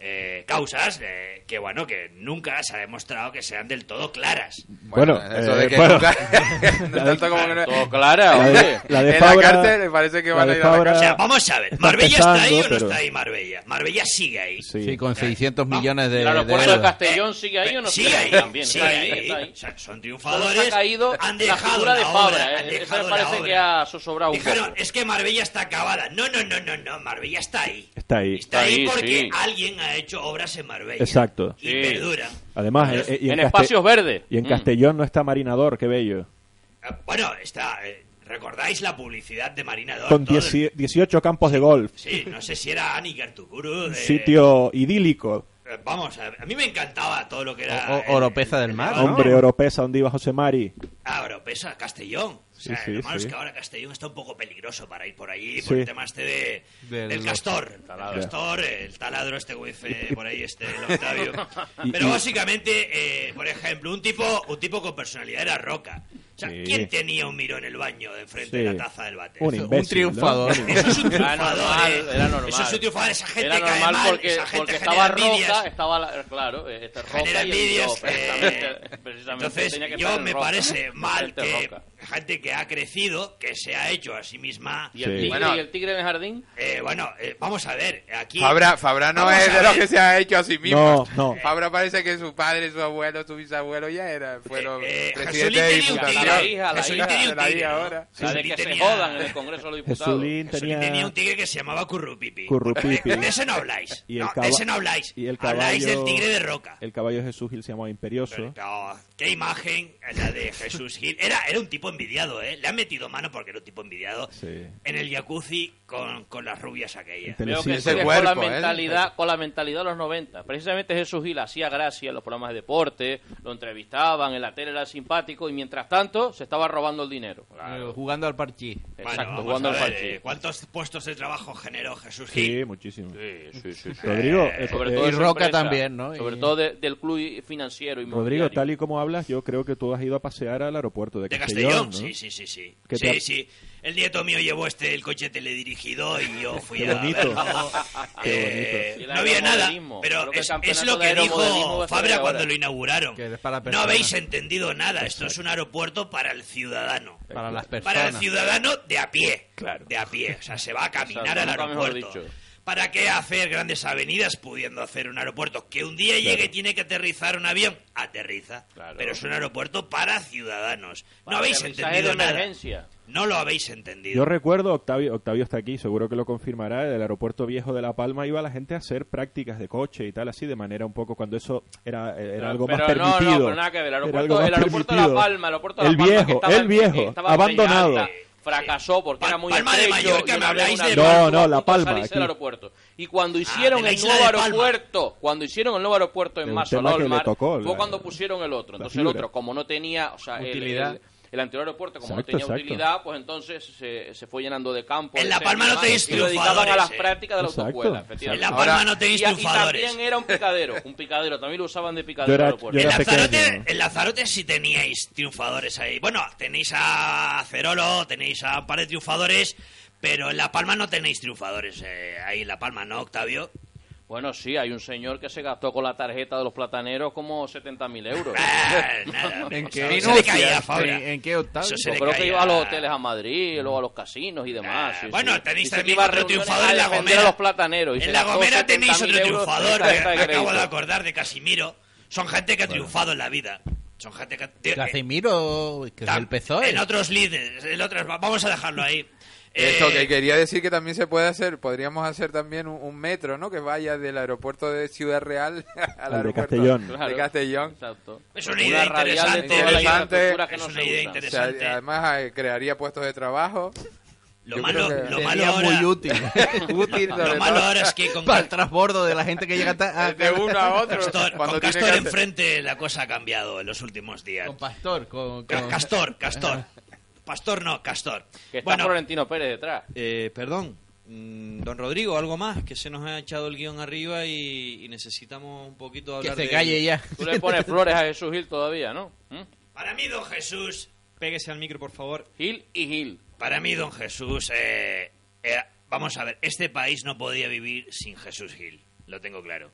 eh, eh, causas eh, que, bueno, que nunca se ha demostrado que sean del todo claras. Bueno, eso de eh, que bueno. nunca- no tanto como que no- Todo clara, La de- hombre. la de en Fabra- la cárcel parece que la van a de ir a la Fabra- O cárcel. sea, vamos a ver, Está ¿Marbella está ahí o no pero- está ahí Marbella? Marbella sigue ahí. Sí. con 600 millones de, ¿El de aeropuerto de euros. Castellón sigue ahí o no Sigue ahí, También, sigue está ahí, ahí. está ahí. O sea, son triunfadores. ha caído han la dejado figura de la Fabra, ¿eh? Esa me la parece obra. que ha sobrado un Dijeron, poco. es que Marbella está acabada. No, no, no, no, no, Marbella está ahí. Está ahí. Está ahí porque sí. alguien ha hecho obras en Marbella. Exacto. Y Sí. perduran. Además, es- eh, y En Caste- espacios verdes. Y en Mm. Castellón no está Marinador, qué bello. eh, Bueno, está... eh, ¿Recordáis la publicidad de Marinador? Con Todo el- 10 18 campos de golf. Sí, no sé si era Ani Gartuguru. Un de- sitio idílico. eh, Vamos, a, a mí me encantaba todo lo que era... O- el- Oropeza del el Mar, Levante. Hombre, Oropesa, donde iba José Mari. Ah, Oropesa, Castellón. O sea, Sí, sí, lo malo sí. es que ahora Castellón está un poco peligroso para ir por allí, Sí. por el tema este de, Del- del castor. El taladro. castor, el taladro este wifi, por ahí este, el Octavio. Y- Pero y- básicamente, eh, por ejemplo, un tipo, un tipo con personalidad era Roca. O sea, Sí. ¿quién tenía un mirón en el baño de enfrente Sí. de la taza del bate? Un imbécil, un triunfador. ¿no? Eso es un Era triunfador. normal, eh. era normal. Eso es un triunfador. Esa gente Era cae normal mal, porque, esa gente porque genera estaba envidias. Roca, estaba, la- claro, eh, este genera Roca y el envidias. Dios, eh, precisamente, precisamente entonces, tenía que yo me Roca, parece mal gente que Roca. gente que ha crecido, que se ha hecho a sí misma. ¿Y el, tigre, Bueno, ¿Y el tigre en el jardín? eh, bueno, eh, vamos a ver, aquí... Fabra, Fabra no es de lo que se ha hecho a sí mismo. No, no. Fabra parece que su padre, su abuelo, su bisabuelo ya era, fueron eh, presidente Jesulín de. La hija, la hija. tenía un tigre, que se tenía- jodan en el Congreso de los Diputados. Jesulín tenía... tenía un tigre que se llamaba Currupipi. Currupipi. De ese no habláis. Y el no, de ese no habláis. y el Habláis del caballo- tigre de roca. El caballo de Jesús Gil se llamaba Imperioso. No, qué imagen la de Jesús Gil. Era, era un tipo envidiado, ¿eh? Le han metido mano porque era un tipo envidiado Sí. en el jacuzzi con, con las rubias aquellas. Veo que Ese cuerpo, con la ¿eh? mentalidad, con la mentalidad de los 90. Precisamente Jesús Gil hacía gracia en los programas de deporte, lo entrevistaban, en la tele era simpático y mientras tanto se estaba robando el dinero. Eh, Jugando al parchí. Bueno, Exacto, vamos jugando al ¿Cuántos puestos de trabajo generó Jesús Gil? Sí, muchísimo. Sí, sí, sí, sí. Rodrigo, Eh, Sobre todo y Roca empresa, también, ¿no? Sobre Y- todo de- del club financiero y Rodrigo, tal y como hablas, yo creo que tú has ido a pasear al aeropuerto de De Castellón, Castellón, ¿no? sí, sí, sí, sí. ¿Qué Sí, te ha- sí. El nieto mío llevó este el coche teledirigido y yo fui Qué a bonito. verlo. Qué Eh, bonito. no había nada, pero es, lo que dijo Fabra cuando lo inauguraron. Que es para No personas. habéis entendido nada, esto es un aeropuerto para el ciudadano. Para las Para el personas. ciudadano de a pie. Claro. De a pie. O sea, se va a caminar Exacto, al aeropuerto. ¿Para qué hacer grandes avenidas pudiendo hacer un aeropuerto? Que un día llegue y tiene que aterrizar un avión, aterriza. Claro. Pero es un aeropuerto para ciudadanos. Para no habéis entendido nada. emergencia. No lo habéis entendido. Yo recuerdo, Octavio, Octavio está aquí, seguro que lo confirmará, del aeropuerto viejo de La Palma iba la gente a hacer prácticas de coche y tal, así, de manera un poco, cuando eso era, era algo pero más no, permitido. no, pero nada que ver. El aeropuerto, el aeropuerto de La. Palma, el aeropuerto de La El Palma, que viejo, estaba el viejo, abandonado. Fracasó porque Pa- era muy Palma de estrecho Mallorca, y una me habláis de- No, no, La de Palma, aquí. del aeropuerto. Y cuando hicieron el tenéis la nuevo de aeropuerto, cuando hicieron el nuevo aeropuerto en De le Olmar, tocó, fue la- cuando pusieron el otro. Entonces el otro, como no tenía, o sea, el- Utilidad. el, el anterior aeropuerto, como no Exacto, tenía exacto. utilidad, pues entonces se, se fue llenando de campo. En de La Palma no tenéis Y lo dedicaban a las triunfadores, prácticas de la Exacto. autoescuela, En. La Ahora- Palma no tenéis Y, y triunfadores. también era un picadero, un picadero, también lo usaban de picadero era- el aeropuerto. En Lanzarote, en Lanzarote sí teníais triunfadores ahí. Bueno, tenéis a Cerolo, tenéis a un par de triunfadores, pero en La Palma no tenéis triunfadores eh, ahí en La Palma, ¿no, Octavio? Bueno, sí, hay un señor que se gastó con la tarjeta de los plataneros como 70.000 euros. Nada. ¿En o qué octavo? Yo creo que iba a los hoteles a Madrid, luego a los casinos y demás. Ah, sí, bueno, sí. tenéis también otro triunfador en La Gomera. a los plataneros. y En La Gomera tenéis 70.000 otro triunfador, de me, me acabo de acordar de Casimiro. Son gente que ha triunfado en la vida. Son gente que... Casimiro, que es el PSOE. En otros líderes, en otros... Vamos a dejarlo ahí. Eso Eh, que quería decir que también se puede hacer, podríamos hacer también un, un metro, ¿no? Que vaya del aeropuerto de Ciudad Real al, de aeropuerto Castellón. de. Castellón. Exacto. Es una idea interesante. toda la Interesante. infraestructura que Es no una se idea usa. O sea, interesante. además eh, crearía puestos de trabajo. Lo Yo malo, lo malo ahora, muy útil. Lo malo todo. ahora es que con, Para el transbordo de la gente que llega a, de uno a otro. Castor, cuando con Castor enfrente la cosa ha cambiado en los últimos días. Con Pastor, con- Castor, Castor. Pastor no, Castor. Que está Bueno, Florentino Pérez detrás. Eh, perdón, mm, don Rodrigo, algo más, que se nos ha echado el guion arriba y, y necesitamos un poquito Que hablar se de... calle ya. Tú le pones flores a Jesús Gil todavía, ¿no? ¿Mm? para mí, don Jesús, Péguese al micro, por favor. Gil y Gil. para mí, don Jesús, eh, eh, vamos a ver, este país no podía vivir sin Jesús Gil, lo tengo claro.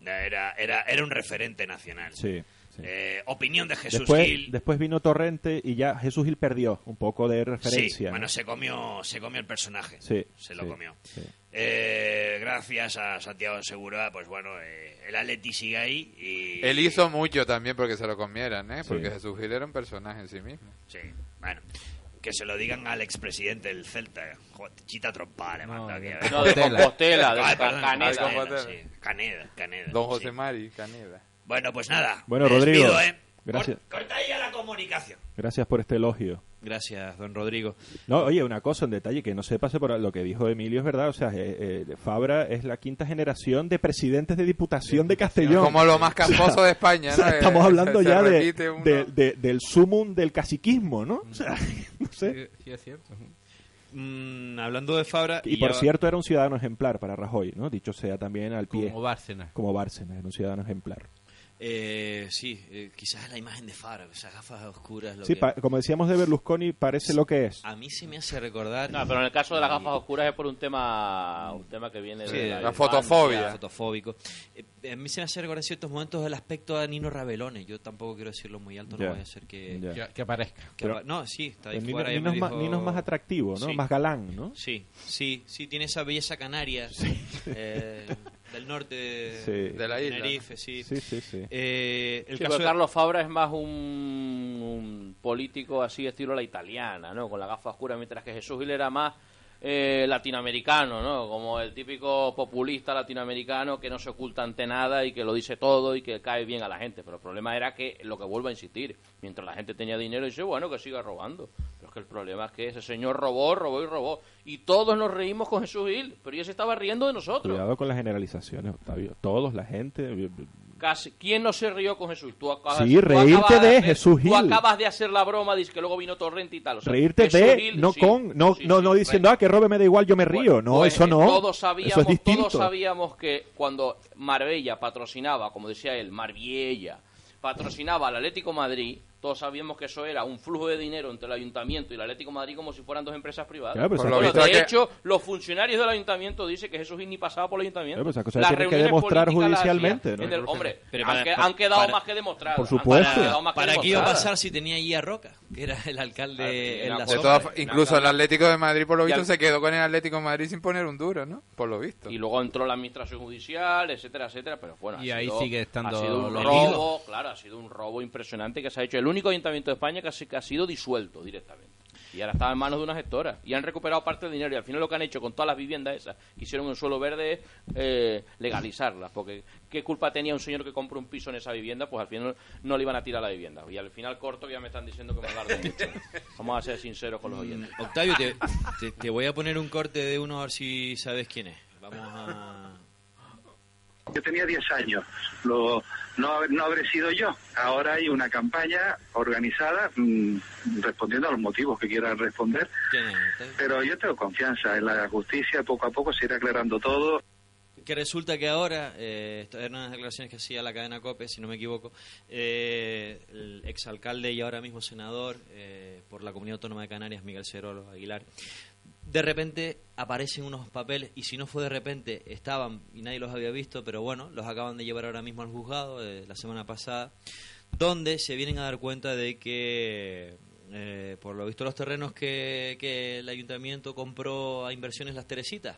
Era, era, era un referente nacional. Sí, sí. Eh, opinión de Jesús Después, Gil. después vino Torrente y ya Jesús Gil perdió un poco de referencia. Sí, ¿no? bueno, se comió, se comió el personaje. Sí, se lo sí, comió. sí. Eh, gracias a Santiago Segura, pues bueno, eh, el Atleti sigue ahí y... Él hizo mucho también porque se lo comieran, ¿eh? Sí. Porque Jesús Gil era un personaje en sí mismo. Sí, bueno. Que se lo digan al expresidente del Celta. Joder, chita trompada le mando aquí. No, de Compostela, de Ay, perdón, Caneda. de Compostela, Compostela. sí. Caneda, Caneda. Don sí. José Mari Caneda. Bueno, pues nada. Bueno, me Rodrigo, despido, ¿eh? gracias. Cor- Corta ahí a la comunicación. Gracias por este elogio. Gracias, don Rodrigo. No, oye, una cosa, en detalle, que no se pase por lo que dijo Emilio, es verdad. O sea, eh, eh, Fabra es la quinta generación de presidentes de Diputación de Castellón. Como lo más casposo de España, O sea, ¿no? estamos Eh, hablando se ya de, de- de- del sumum del caciquismo, ¿no? O sea, no sé. Sí, es cierto. Mm, hablando de Fabra... Y por ya- cierto, era un ciudadano ejemplar para Rajoy, ¿no? Dicho sea también al pie. Como Bárcenas. Como Bárcenas, era un ciudadano ejemplar. Eh, sí, eh, quizás la imagen de Faro, esas gafas oscuras. Lo Sí, que- pa- como decíamos de Berlusconi, parece lo que es. A mí se me hace recordar. No, pero en el caso de las gafas oscuras es por un tema un tema que viene Sí, de la la, fotofobia. Fotofóbico. Eh, a mí se me hace recordar en ciertos momentos el aspecto a Nino Ravelone. Yo tampoco quiero decirlo muy alto, no vaya a ser que... Ya. Que, que aparezca. que apa- no, sí, está ahí Nino, fuera. Nino me es más, dijo- Nino es más atractivo, ¿no? Sí. Más galán, ¿no? Sí, sí, sí, tiene esa belleza canaria eh, del norte de, Sí. De la isla. Tenerife, sí. Sí, sí, sí. Eh, el Sí, caso de- Carlos Fabra es más un, un político así estilo la italiana, ¿no? Con la gafa oscura, mientras que Jesús Gil era más eh, latinoamericano, ¿no? Como el típico populista latinoamericano que no se oculta ante nada y que lo dice todo y que cae bien a la gente. Pero el problema era que, lo que vuelvo a insistir, mientras la gente tenía dinero, dice, bueno, que siga robando. Pero es que el problema es que ese señor robó, robó y robó. Y todos nos reímos con Jesús Gil, pero ya se estaba riendo de nosotros. Cuidado con las generalizaciones, Octavio. Todos, la gente. Casi, ¿Quién no se rió con Jesús? Tú acabas, Sí, tú reírte acabas de Jesús Tú Gil. acabas de hacer la broma, dices que luego vino Torrente y tal. o sea, Reírte Jesús de, Gil, no sí. con, no, Sí, no, no diciendo, ah, que robe me da igual, yo me río. no, Pues, eso no. Todos sabíamos, eso es distinto. todos sabíamos que cuando Marbella patrocinaba, como decía él, Marbella, patrocinaba al Atlético Madrid, todos sabíamos que eso era un flujo de dinero entre el Ayuntamiento y el Atlético Madrid como si fueran dos empresas privadas. Claro, Bueno, cosa- de Por lo visto hecho, los funcionarios del Ayuntamiento dicen que Jesús ni pasaba por el Ayuntamiento. Claro, cosa Las tiene que reuniones demostrar judicialmente, ¿no? el- hombre, Pero han, para- que- para- han quedado para- más que demostradas. Por supuesto. ¿Para qué iba a pasar si tenía ahí a Roca, que era el alcalde en la De zona? todas incluso el Atlético de Madrid, por lo visto, al- se quedó con el Atlético de Madrid sin poner un duro, ¿no? Por lo visto. Y luego entró la administración judicial, etcétera, etcétera, pero bueno, ha Y ahí sido- sigue estando ha sido un robo, claro, ha sido un robo impresionante que se ha hecho. El único ayuntamiento de España que ha, que ha sido disuelto directamente. Y ahora estaba en manos de una gestora. Y han recuperado parte del dinero. Y al final lo que han hecho con todas las viviendas esas que hicieron en suelo verde es eh, legalizarlas. Porque ¿qué culpa tenía un señor que compró un piso en esa vivienda? Pues al final no le iban a tirar la vivienda. Y al final corto ya me están diciendo que me alargo mucho. Vamos a ser sinceros con los oyentes. Octavio, te, te- te voy a poner un corte de uno a ver si sabes quién es. Vamos a... Yo tenía 10 años, lo, no, no habré sido yo. Ahora hay una campaña organizada mm, respondiendo a los motivos que quieran responder, pero yo tengo confianza en la justicia, poco a poco se irá aclarando todo. Que resulta que ahora, eh, estas eran unas declaraciones que hacía la cadena COPE, si no me equivoco, eh, el exalcalde y ahora mismo senador eh, por la Comunidad Autónoma de Canarias, Miguel Cerolo Aguilar, de repente aparecen unos papeles, y si no fue de repente, estaban y nadie los había visto, pero bueno, los acaban de llevar ahora mismo al juzgado eh, la semana pasada, donde se vienen a dar cuenta de que, eh, por lo visto, los terrenos que, que el ayuntamiento compró a inversiones Las Teresitas,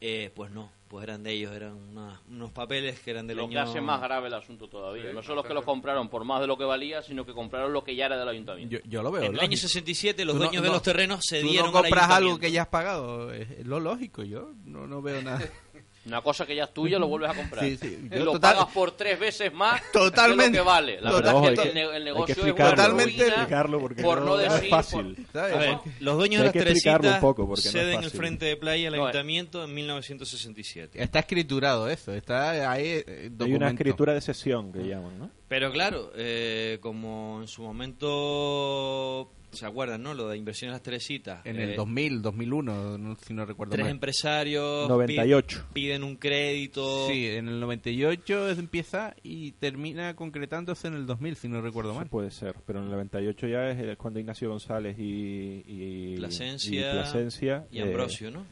eh, pues no, pues eran de ellos, eran una- unos papeles que eran del Lo año... que hace más grave el asunto todavía. no solo que lo compraron por más de lo que valía, sino que compraron lo que ya era del ayuntamiento. Yo, yo lo veo. En el año lógico. 67 los Tú no- dueños de no- los terrenos se dieron no compras al algo que ya has pagado, es es lo lógico. Yo no, no veo nada. Una cosa que ya es tuya lo vuelves a comprar. Sí, sí. Y lo total- pagas por tres veces más Totalmente. de lo que vale. La Total- verdad es que el, que- el hay que negocio es explicarlo. una Totalmente explicarlo porque por no- no no es decir... fácil. por- ¿sabes? A ver, los dueños de que las Teresitas no es ceden el frente de playa al No, ayuntamiento en 1967. Está escriturado eso, está ahí. eh, Hay una escritura de sesión que llaman, ¿no? Pero claro, eh, como en su momento, ¿se acuerdan, no? Lo de inversiones Las Teresitas. En eh, el 2000, 2001, no- si no recuerdo Tres mal. empresarios 98. pi- piden un crédito. Sí, en el 98 es- empieza y termina concretándose en el 2000, si no recuerdo Eso mal. puede ser, pero en el 98 ya es eh, cuando Ignacio González y, y Plasencia, y, Plasencia, y eh, Ambrosio, ¿no?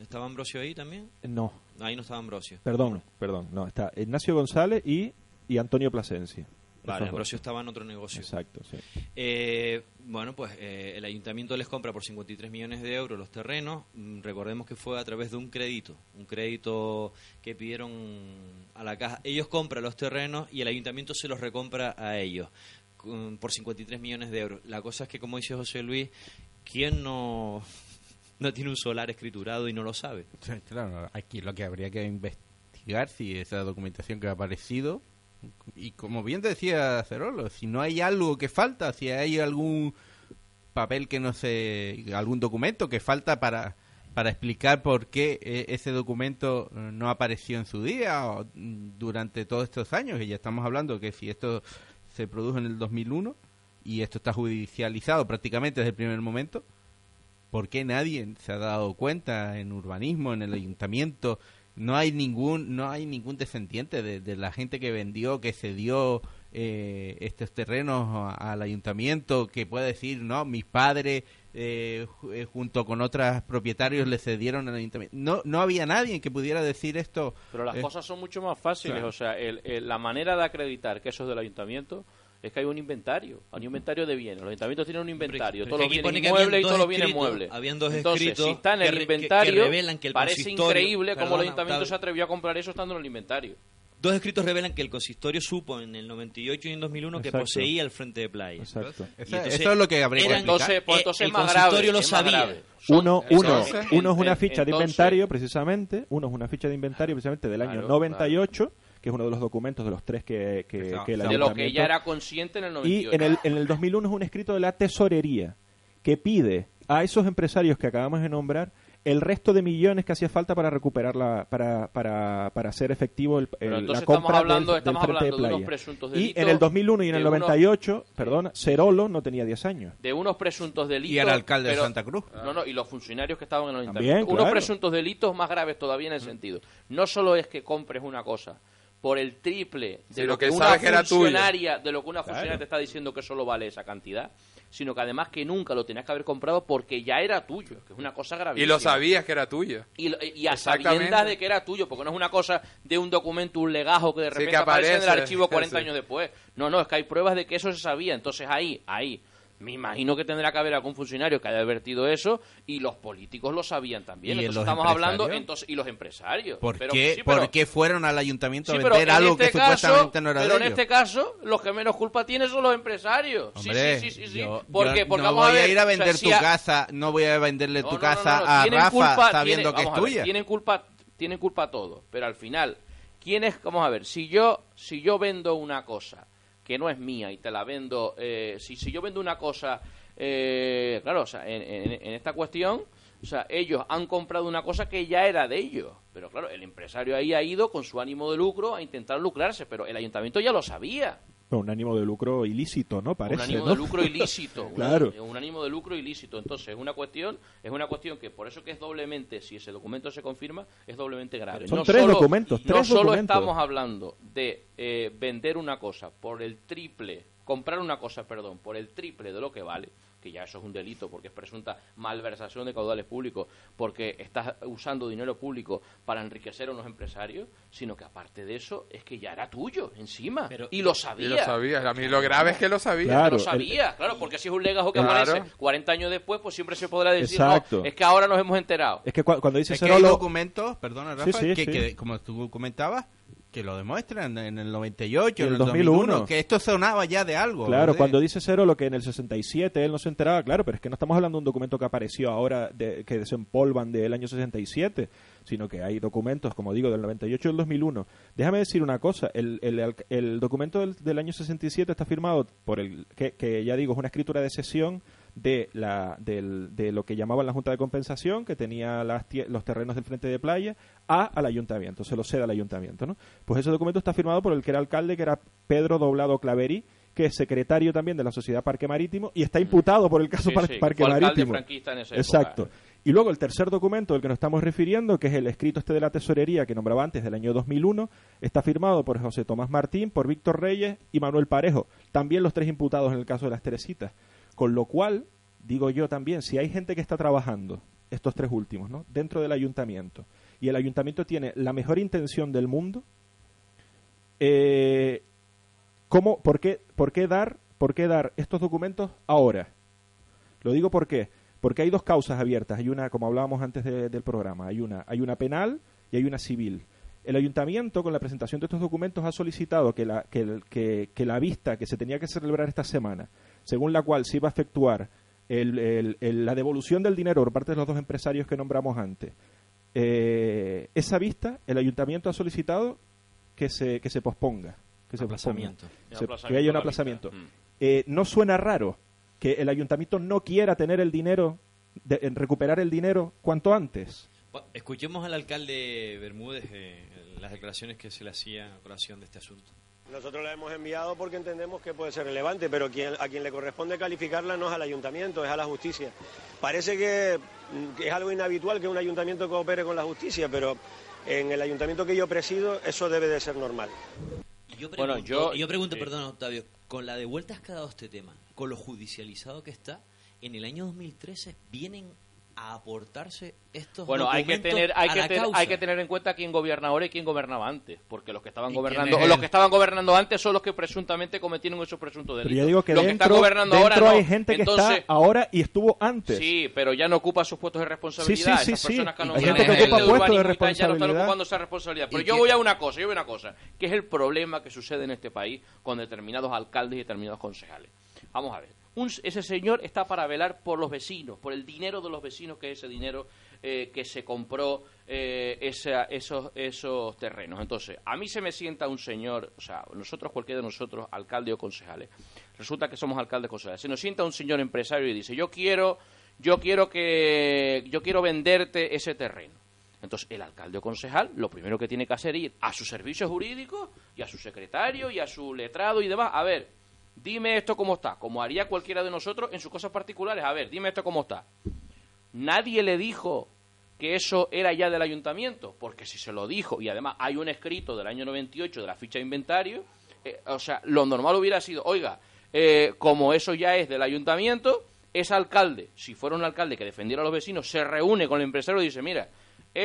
¿Estaba Ambrosio ahí también? no, Ahí no estaba Ambrosio. perdón, perdón, no, está Ignacio González y, y Antonio Plasencia. Vale. Ambrosio estaba en otro negocio. Exacto, sí. Eh, bueno, pues eh, el ayuntamiento les compra por 53 millones de euros los terrenos. Mm, Recordemos que fue a través de un crédito, un crédito que pidieron a la caja. Ellos compran los terrenos y el ayuntamiento se los recompra a ellos por 53 millones de euros. La cosa es que, como dice José Luis, ¿quién no, no tiene un solar escriturado y no lo sabe? Claro, aquí lo que habría que investigar si esa documentación que ha aparecido y como bien decía Cerolo, si no hay algo que falta, si hay algún papel que no sé, algún documento que falta para para explicar por qué eh, ese documento eh, no apareció en su día o durante todos estos años, y ya estamos hablando que si esto se produjo en el 2001 y esto está judicializado prácticamente desde el primer momento, ¿por qué nadie se ha dado cuenta en urbanismo, en el ayuntamiento, no hay ningún no hay ningún descendiente de, de la gente que vendió que cedió eh, estos terrenos al ayuntamiento que pueda decir no mis padres eh, eh, junto con otros propietarios le cedieron al ayuntamiento no no había nadie que pudiera decir esto Pero las eh, cosas son mucho más fáciles. Claro. O sea, el- el- la manera de acreditar que eso es del ayuntamiento es que hay un inventario. Hay un inventario de bienes. Los ayuntamientos tienen un inventario. Todos que los bienes que inmuebles y todos dos los bienes muebles. habían dos Entonces, escritos si está en que el que- que revelan que el parece increíble cómo el ayuntamiento se atrevió a comprar eso estando en el inventario. Dos escritos revelan que el consistorio supo en el 98 y en 2001 que Exacto. poseía el frente de playa. Exacto. Y Eso- entonces eso es lo que habría que. Entonces, pues eh, entonces el más consistorio grave. lo sabía. Uno, uno, uno es una ficha de inventario, precisamente. Uno es una ficha de inventario, precisamente del año Claro, 98, que es uno de los documentos de los tres que, que, que el de lo que ya era consciente en el Y 98. en el, en el 2001 es un escrito de la tesorería que pide a esos empresarios que acabamos de nombrar el resto de millones que hacía falta para recuperar la, para, para, para hacer efectivo el, el- entonces la compra estamos hablando- del, del estamos frente de hablando de unos playa. presuntos y delitos, en el 2001 y en el de unos- 98, perdona, Cerolo no tenía 10 años. de unos presuntos delitos. Y al alcalde de pero- Santa Cruz. No, no, y los funcionarios que estaban en el También. Unos claro. presuntos delitos más graves todavía en el sentido. No solo es que compres una cosa por el triple de Sí, lo, lo que, que una sabes que era tuyo. funcionaria, de lo que una Claro. funcionaria te está diciendo que solo vale esa cantidad, sino que además que nunca lo tenías que haber comprado porque ya era tuyo, que es una cosa gravísima. Y lo sabías que era tuyo. Y, lo- y a sabiendas de que era tuyo, porque no es una cosa de un documento, un legajo que de Sí, repente que aparece en el archivo 40 sí. años después. No, no, es que hay pruebas de que eso se sabía. Entonces ahí, ahí, me imagino que tendrá que haber algún funcionario que haya advertido eso y los políticos lo sabían también. ¿Y Entonces estamos hablando, entonces, y los empresarios. ¿Por, Pero- qué, sí, pero- por qué fueron al ayuntamiento sí, a vender en algo este que caso- supuestamente no era Pero de en ellos? este caso, los que menos culpa tienen son los empresarios. Sí, Hombre, sí, sí, sí, sí. yo- ¿Por yo qué? Porque no vamos voy a, ver, ir a o sea, vender si tu a- casa, no voy a venderle No, tu no, casa a Rafa culpa- sabiendo tienen- que es a tuya. tienen culpa, tienen culpa todos, pero al final, ¿quién es? Vamos a ver, si yo, si yo vendo una cosa que no es mía y te la vendo, eh, si, si yo vendo una cosa, eh, claro, o sea, en, en- en esta cuestión, o sea, ellos han comprado una cosa que ya era de ellos, pero claro, el empresario ahí ha ido con su ánimo de lucro a intentar lucrarse, pero el ayuntamiento ya lo sabía. Un ánimo de lucro ilícito, ¿no? Parece, un ánimo ¿no? de lucro ilícito. claro. Un, ánimo de lucro ilícito. Entonces, es una cuestión, es una cuestión que por eso que es doblemente, si ese documento se confirma, es doblemente grave. Son no tres solo, documentos, No tres solo documentos. estamos hablando de eh, vender una cosa por el triple, comprar una cosa, perdón, por el triple de lo que vale, que ya eso es un delito porque es presunta malversación de caudales públicos, porque estás usando dinero público para enriquecer a unos empresarios, sino que aparte de eso es que ya era tuyo encima y lo sabía. Y lo sabías. A mí lo grave es que lo sabía. Claro, lo sabía, claro, porque si es un legajo que Claro. aparece 40 años después, pues siempre se podrá decir, Exacto. no, es que ahora nos hemos enterado. Es que cua- cuando dice Es que hay documentos, perdona Rafa, Sí, sí, que, sí. que, como tú comentabas, que lo demuestran en el 98, Y en el el 2001. 2001, que esto sonaba ya de algo. Claro, cuando dice Cero lo que en el 67 él no se enteraba, claro, pero es que no estamos hablando de un documento que apareció ahora, de, que desempolvan del año 67, sino que hay documentos, como digo, del 98 y del 2001. Déjame decir una cosa, el, el, el- el documento del, del año 67 está firmado por el, que, que ya digo, es una escritura de sesión de, la, del- de lo que llamaban la Junta de Compensación, que tenía las los terrenos del frente de playa, a, al ayuntamiento, se lo cede al ayuntamiento. ¿no? Pues ese documento está firmado por el que era alcalde, que era Pedro Doblado Claveri, que es secretario también de la Sociedad Parque Marítimo y está imputado por el caso Sí, Par- sí, Parque Marítimo. franquista en esa época. Exacto. Y luego el tercer documento del que nos estamos refiriendo, que es el escrito este de la tesorería que nombraba antes del año 2001, está firmado por José Tomás Martín, por Víctor Reyes y Manuel Parejo, también los tres imputados en el caso de las Teresitas. Con lo cual, digo yo también, si hay gente que está trabajando, estos tres últimos, ¿no? dentro del ayuntamiento, y el ayuntamiento tiene la mejor intención del mundo, eh, ¿cómo, por, qué, por, qué dar, ¿por qué dar estos documentos ahora? Lo digo por qué. Porque hay dos causas abiertas. Hay una, como hablábamos antes de- del programa, hay una, hay una penal y hay una civil. El ayuntamiento, con la presentación de estos documentos, ha solicitado que la, que, que- que la vista que se tenía que celebrar esta semana, según la cual se iba a efectuar el- el- el- la devolución del dinero por parte de los dos empresarios que nombramos antes, eh, esa vista, el ayuntamiento ha solicitado que se, que se posponga. Que se posponga. Aplazamiento. Se- Aplazamiento que haya un aplazamiento. Mm. Eh, ¿No suena raro que el ayuntamiento no quiera tener el dinero, de- en recuperar el dinero cuanto antes? Escuchemos al alcalde Bermúdez eh, las declaraciones que se le hacía a colación de este asunto. Nosotros la hemos enviado porque entendemos que puede ser relevante, pero quien- a quien le corresponde calificarla no es al ayuntamiento, es a la justicia. Parece que, mm, que es algo inhabitual que un ayuntamiento coopere con la justicia, pero En el ayuntamiento que yo presido eso debe de ser normal. Yo Bueno, yo- yo pregunto, sí. perdón, Octavio, con la de vueltas que ha dado este tema, con lo judicializado que está, en el año 2013 vienen a aportarse estos Bueno, hay que tener, hay que, causa. hay que tener en cuenta quién gobierna ahora y quién gobernaba antes, porque los que estaban ¿Y gobernando, es los que estaban gobernando antes son los que presuntamente cometieron esos presuntos delitos. Pero yo digo que los que dentro, están gobernando dentro ahora no. hay gente que Entonces, está ahora y estuvo antes. Sí, pero ya no ocupa sus puestos de responsabilidad. Sí, sí, sí, Esas sí. personas que han Hay nombrado gente que ocupa puestos de tal, Ya no están responsabilidad. ocupando esa responsabilidad. Pero ¿Y yo qué- voy a una cosa, yo voy a una cosa, que es el problema que sucede en este país con determinados alcaldes y determinados concejales. Vamos a ver. Un- ese señor está para velar por los vecinos, por el dinero de los vecinos, que es ese dinero eh, que se compró eh, esa- esos, esos terrenos. Entonces, a mí se me sienta un señor, o sea, nosotros, cualquiera de nosotros, alcalde o concejales, resulta que somos alcaldes o concejales, se nos sienta un señor empresario y dice, yo quiero, yo quiero que, yo quiero venderte ese terreno. Entonces, el alcalde o concejal lo primero que tiene que hacer es ir a sus servicios jurídicos y a su secretario y a su letrado y demás. A ver, dime esto cómo está, como haría cualquiera de nosotros en sus cosas particulares. A ver, dime esto cómo está. Nadie le dijo que eso era ya del ayuntamiento, porque si se lo dijo, y además hay un escrito del año 98 de la ficha de inventario, eh, o sea, lo normal hubiera sido, oiga, eh, como eso ya es del ayuntamiento, ese alcalde, si fuera un alcalde que defendiera a los vecinos, se reúne con el empresario y dice, mira,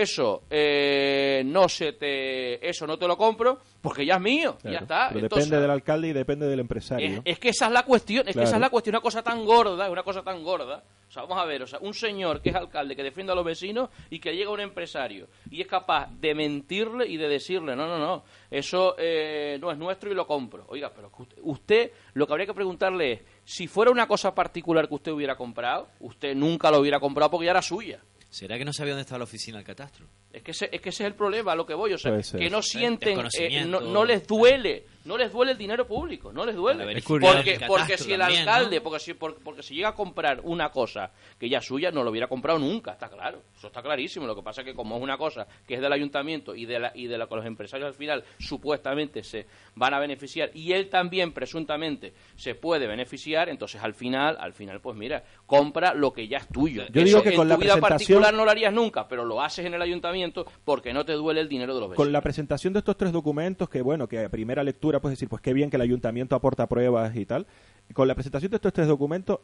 eso eh, no se te, eso no te lo compro porque ya es mío, Claro, ya está. pero Entonces, depende del alcalde y depende del empresario. es, es que esa es la cuestión, es que esa es la cuestión, una cosa tan gorda, una cosa tan gorda. O sea, vamos a ver, o sea, un señor que es alcalde, que defiende a los vecinos y que llega un empresario y es capaz de mentirle y de decirle, no, no, no, eso eh, no es nuestro y lo compro. Oiga, pero usted, lo que habría que preguntarle es, si fuera una cosa particular que usted hubiera comprado, usted nunca lo hubiera comprado porque ya era suya. ¿Será que no sabía dónde estaba la oficina del catastro? Es que, ese, es que ese es el problema, a lo que voy. O sea, que no sienten, eh, no, no les duele, no les duele el dinero público, no les duele. Porque, porque si el también, alcalde, ¿no? porque, si, por- porque si llega a comprar una cosa que ya es suya, no lo hubiera comprado nunca, está claro. Eso está clarísimo. Lo que pasa es que como es una cosa que es del ayuntamiento y de la, y de la que los empresarios al final supuestamente se van a beneficiar y él también presuntamente se puede beneficiar, entonces al final, al final, pues mira, compra lo que ya es tuyo. Yo digo Eso que en con tu la vida presentación- particular no lo harías nunca, pero lo haces en el ayuntamiento porque no te duele el dinero de los vecinos. Con la presentación de estos tres documentos, que bueno, que a primera lectura puedes decir, pues qué bien que el ayuntamiento aporta pruebas y tal. Con la presentación de estos tres documentos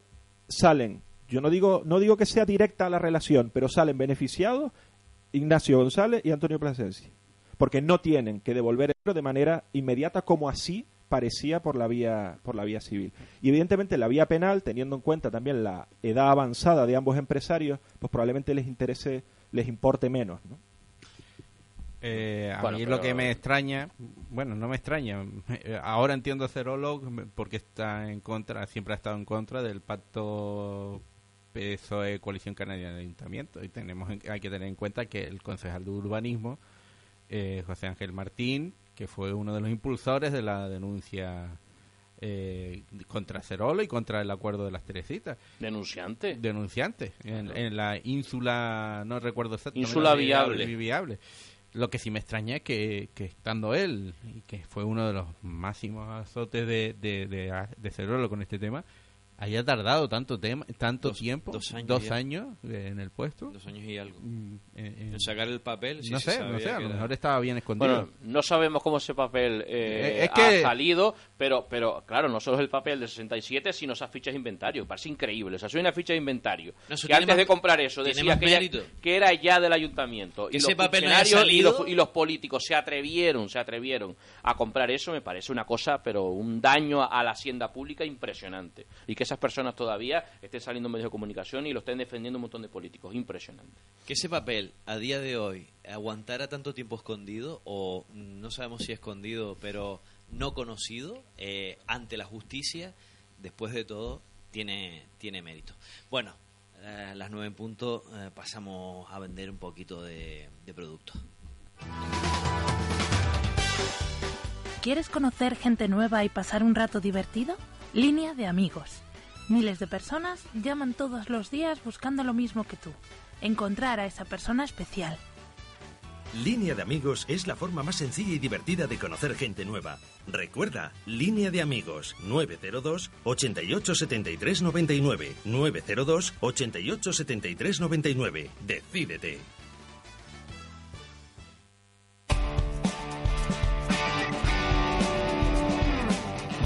salen, yo no digo, no digo que sea directa la relación, pero salen beneficiados Ignacio González y Antonio Plasencia. Porque no tienen que devolver el de manera inmediata como así parecía por la vía por la vía civil. Y evidentemente la vía penal, teniendo en cuenta también la edad avanzada de ambos empresarios, pues probablemente les interese, les importe menos, ¿no? Eh, a Bueno, mí pero- lo que me extraña, bueno, no me extraña, eh, ahora entiendo a Cerolo porque está en contra, siempre ha estado en contra del pacto PSOE Coalición Canaria del Ayuntamiento y tenemos en- hay que tener en cuenta que el concejal de urbanismo eh, José Ángel Martín, que fue uno de los impulsores de la denuncia eh, contra Cerolo y contra el acuerdo de las Teresitas. Denunciante. Denunciante. En, en la ínsula, no recuerdo exactamente. Ínsula Viable. viable. Lo que sí me extraña es que, que estando él, y que fue uno de los máximos azotes de, de, de, de Cerolo con este tema, haya tardado tanto tema, tanto tiempo, dos años eh, en el puesto. Dos años y algo. en- en- En sacar el papel, no sé, no sabía sé, a lo era- mejor estaba bien escondido. Bueno, no sabemos cómo ese papel eh, Eh, es que- ha salido, pero, pero claro, no solo es el papel de 67, sino esas fichas de inventario. Parece increíble. O sea, soy una ficha de inventario. No, que antes de comprar eso decía que, ya- mérito. que era ya del ayuntamiento. Y ese los papel no haya funcionarios y los, y los políticos se atrevieron, se atrevieron a comprar eso, me parece una cosa, pero un daño a la hacienda pública impresionante. Y que esas personas todavía estén saliendo en medios de comunicación y lo estén defendiendo un montón de políticos. Impresionante. Que ese papel, a día de hoy, aguantara tanto tiempo escondido, o mm, no sabemos si escondido, pero no conocido, eh, ante la justicia, después de todo, tiene, tiene mérito. Bueno, a las nueve en punto eh, pasamos a vender un poquito de, de producto. ¿Quieres conocer gente nueva y pasar un rato divertido? Línea de amigos. Miles de personas llaman todos los días buscando lo mismo que tú. Encontrar a esa persona especial. Línea de amigos es la forma más sencilla y divertida de conocer gente nueva. Recuerda, Línea de amigos 902 88 73 99 902 88 73 99. Decídete.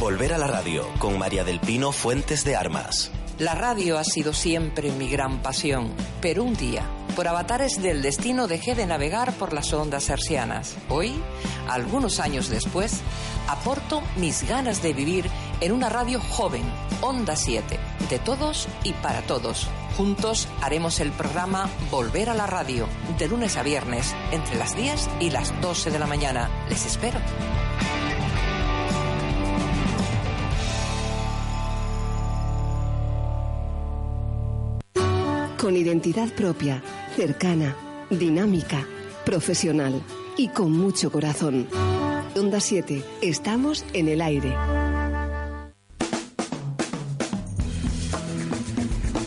Volver a la radio con María del Pino Fuentes de Armas. La radio ha sido siempre mi gran pasión, pero un día, por avatares del destino, dejé de navegar por las ondas hercianas. Hoy, algunos años después, aporto mis ganas de vivir en una radio joven, Onda 7, de todos y para todos. Juntos haremos el programa Volver a la radio, de lunes a viernes, entre las 10 y las 12 de la mañana. Les espero. Con identidad propia, cercana, dinámica, profesional y con mucho corazón. Onda 7, estamos en el aire.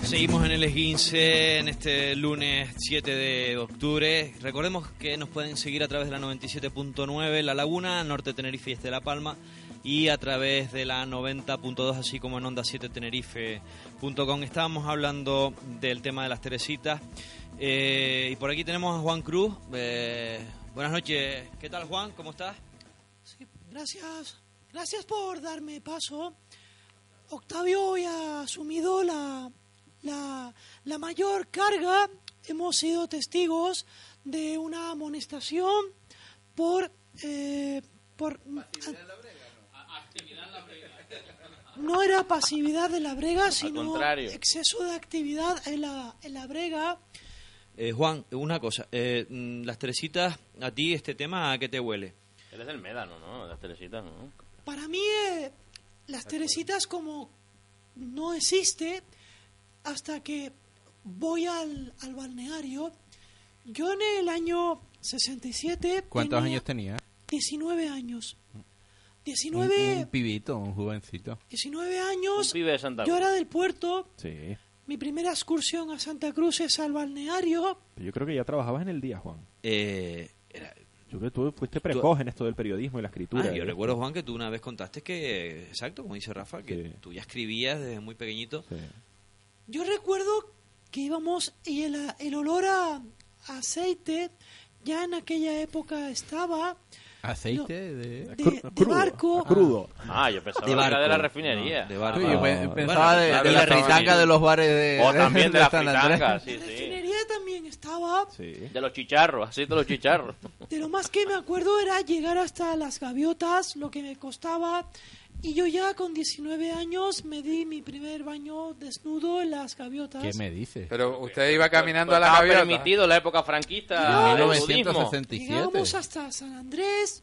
Seguimos en el esguince en este lunes 7 de octubre. Recordemos que nos pueden seguir a través de la 97.9 La Laguna, Norte Tenerife y Este de La Palma y a través de la 90.2 así como en onda 7 tenerife.com. Estábamos hablando del tema de las Teresitas eh, y por aquí tenemos a Juan Cruz. Eh, buenas noches. ¿Qué tal Juan? ¿Cómo estás? Gracias, gracias por darme paso. Octavio hoy ha asumido la, la, la mayor carga. Hemos sido testigos de una amonestación por... eh, por no era pasividad de la brega, sino exceso de actividad en la, en la brega. Eh, Juan, una cosa. eh, mm, las Teresitas, a ti este tema, ¿a qué te huele? Él es del Médano, ¿no? Las Teresitas, ¿no? Para mí, eh, las Teresitas como no existe hasta que voy al, al balneario. Yo en el año 67 ¿Cuántos tenía años tenía? 19 años. Un, 19, un pibito, un jovencito. 19 años. Un pibe de Santa yo Cruz. era del puerto. Sí. Mi primera excursión a Santa Cruz es al balneario. Pero yo creo que ya trabajabas en el día, Juan. Eh, Yo creo que tú fuiste precoz en esto del periodismo y la escritura. Ah, yo ¿eh? recuerdo, Juan, que tú una vez contaste que, exacto, como dice Rafa, que tú ya escribías desde muy pequeñito. Yo recuerdo que íbamos y el, el olor a aceite ya en aquella época estaba. Aceite de... De- de Crudo, barco. crudo. Ah, yo pensaba De que era de la barco. refinería. No, de barco. Yo pe- Ah, pensaba bueno, de- claro, de la refinería. fritanga de los bares de- O también de, de la San Andrés. fritanga, sí, sí. Refinería también estaba. De los chicharros, así de los chicharros. De lo más que me acuerdo era llegar hasta las gaviotas, lo que me costaba. Y yo ya con 19 años me di mi primer baño desnudo en las gaviotas. ¿Qué me dices? Pero usted iba caminando a la Estaba gaviota. permitido en la época franquista. Nudismo. 1967. Llegábamos hasta San Andrés,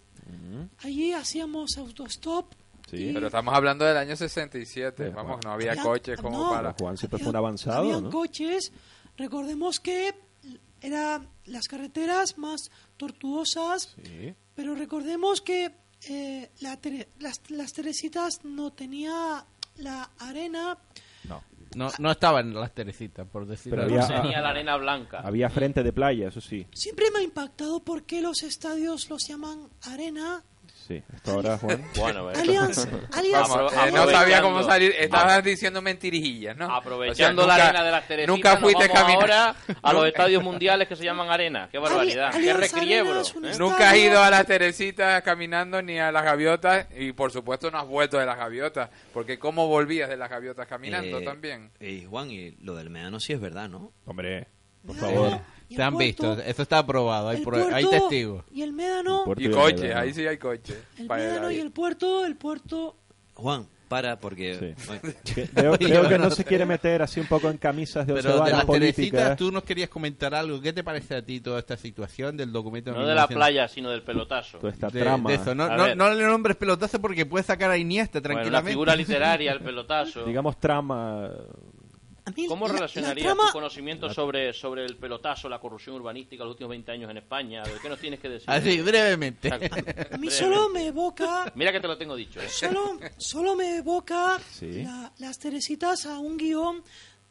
allí hacíamos autostop. Sí. Pero estamos hablando del año 67. Vamos, no había Había- coches como no. para... Juan siempre fue un avanzado, Habían ¿no? coches. Recordemos que eran las carreteras más tortuosas, Sí. pero recordemos que eh, la las, las Teresitas no tenía la arena. No, no estaban las Teresitas, por decirlo Pero así. había- Tenía la arena blanca. Había frente de playa, eso sí. Siempre me ha impactado por qué los estadios los llaman arena. Sí, esto ahora, Juan. Bueno. Vamos, Apro- eh, no sabía cómo salir. Estabas diciendo mentirijillas, ¿no? Aprovechando O sea, la nunca- arena de las Teresitas, Nunca nos fuiste vamos caminar. ahora a los estadios mundiales que se llaman arena. Qué barbaridad. Qué Alianza es un ¿eh? Nunca has ido a las Teresitas caminando ni a las gaviotas y por supuesto no has vuelto de las gaviotas. Porque ¿cómo volvías de las gaviotas caminando Eh, también? eh, Juan, y lo del Medano sí es verdad, ¿no? Hombre, por favor. Se han visto, eso está aprobado, hay, El hay puerto testigos. Y el Médano. Y coches, ahí sí hay coches. El Para Médano y el puerto, el puerto. Juan, para porque... Que- Veo, veo que no se quiere meter así un poco en camisas de Pero de las Teresitas, políticas. tú nos querías comentar algo. ¿Qué te parece a ti toda esta situación del documento? No de la playa, sino del pelotazo. Toda esta de, trama. de eso. No, no, no le nombres pelotazo porque puedes sacar a Iniesta Bueno, la tranquilamente. figura literaria, el pelotazo. Digamos trama. ¿Cómo la- la relacionarías trama- tu conocimiento sobre, sobre el pelotazo, la corrupción urbanística los últimos 20 años en España? A ver, ¿Qué nos tienes que decir? Así, brevemente. A mí Brevemente. solo me evoca. Mira que te lo tengo dicho. ¿eh? Solo, solo me evoca Sí. la- las Teresitas a un guion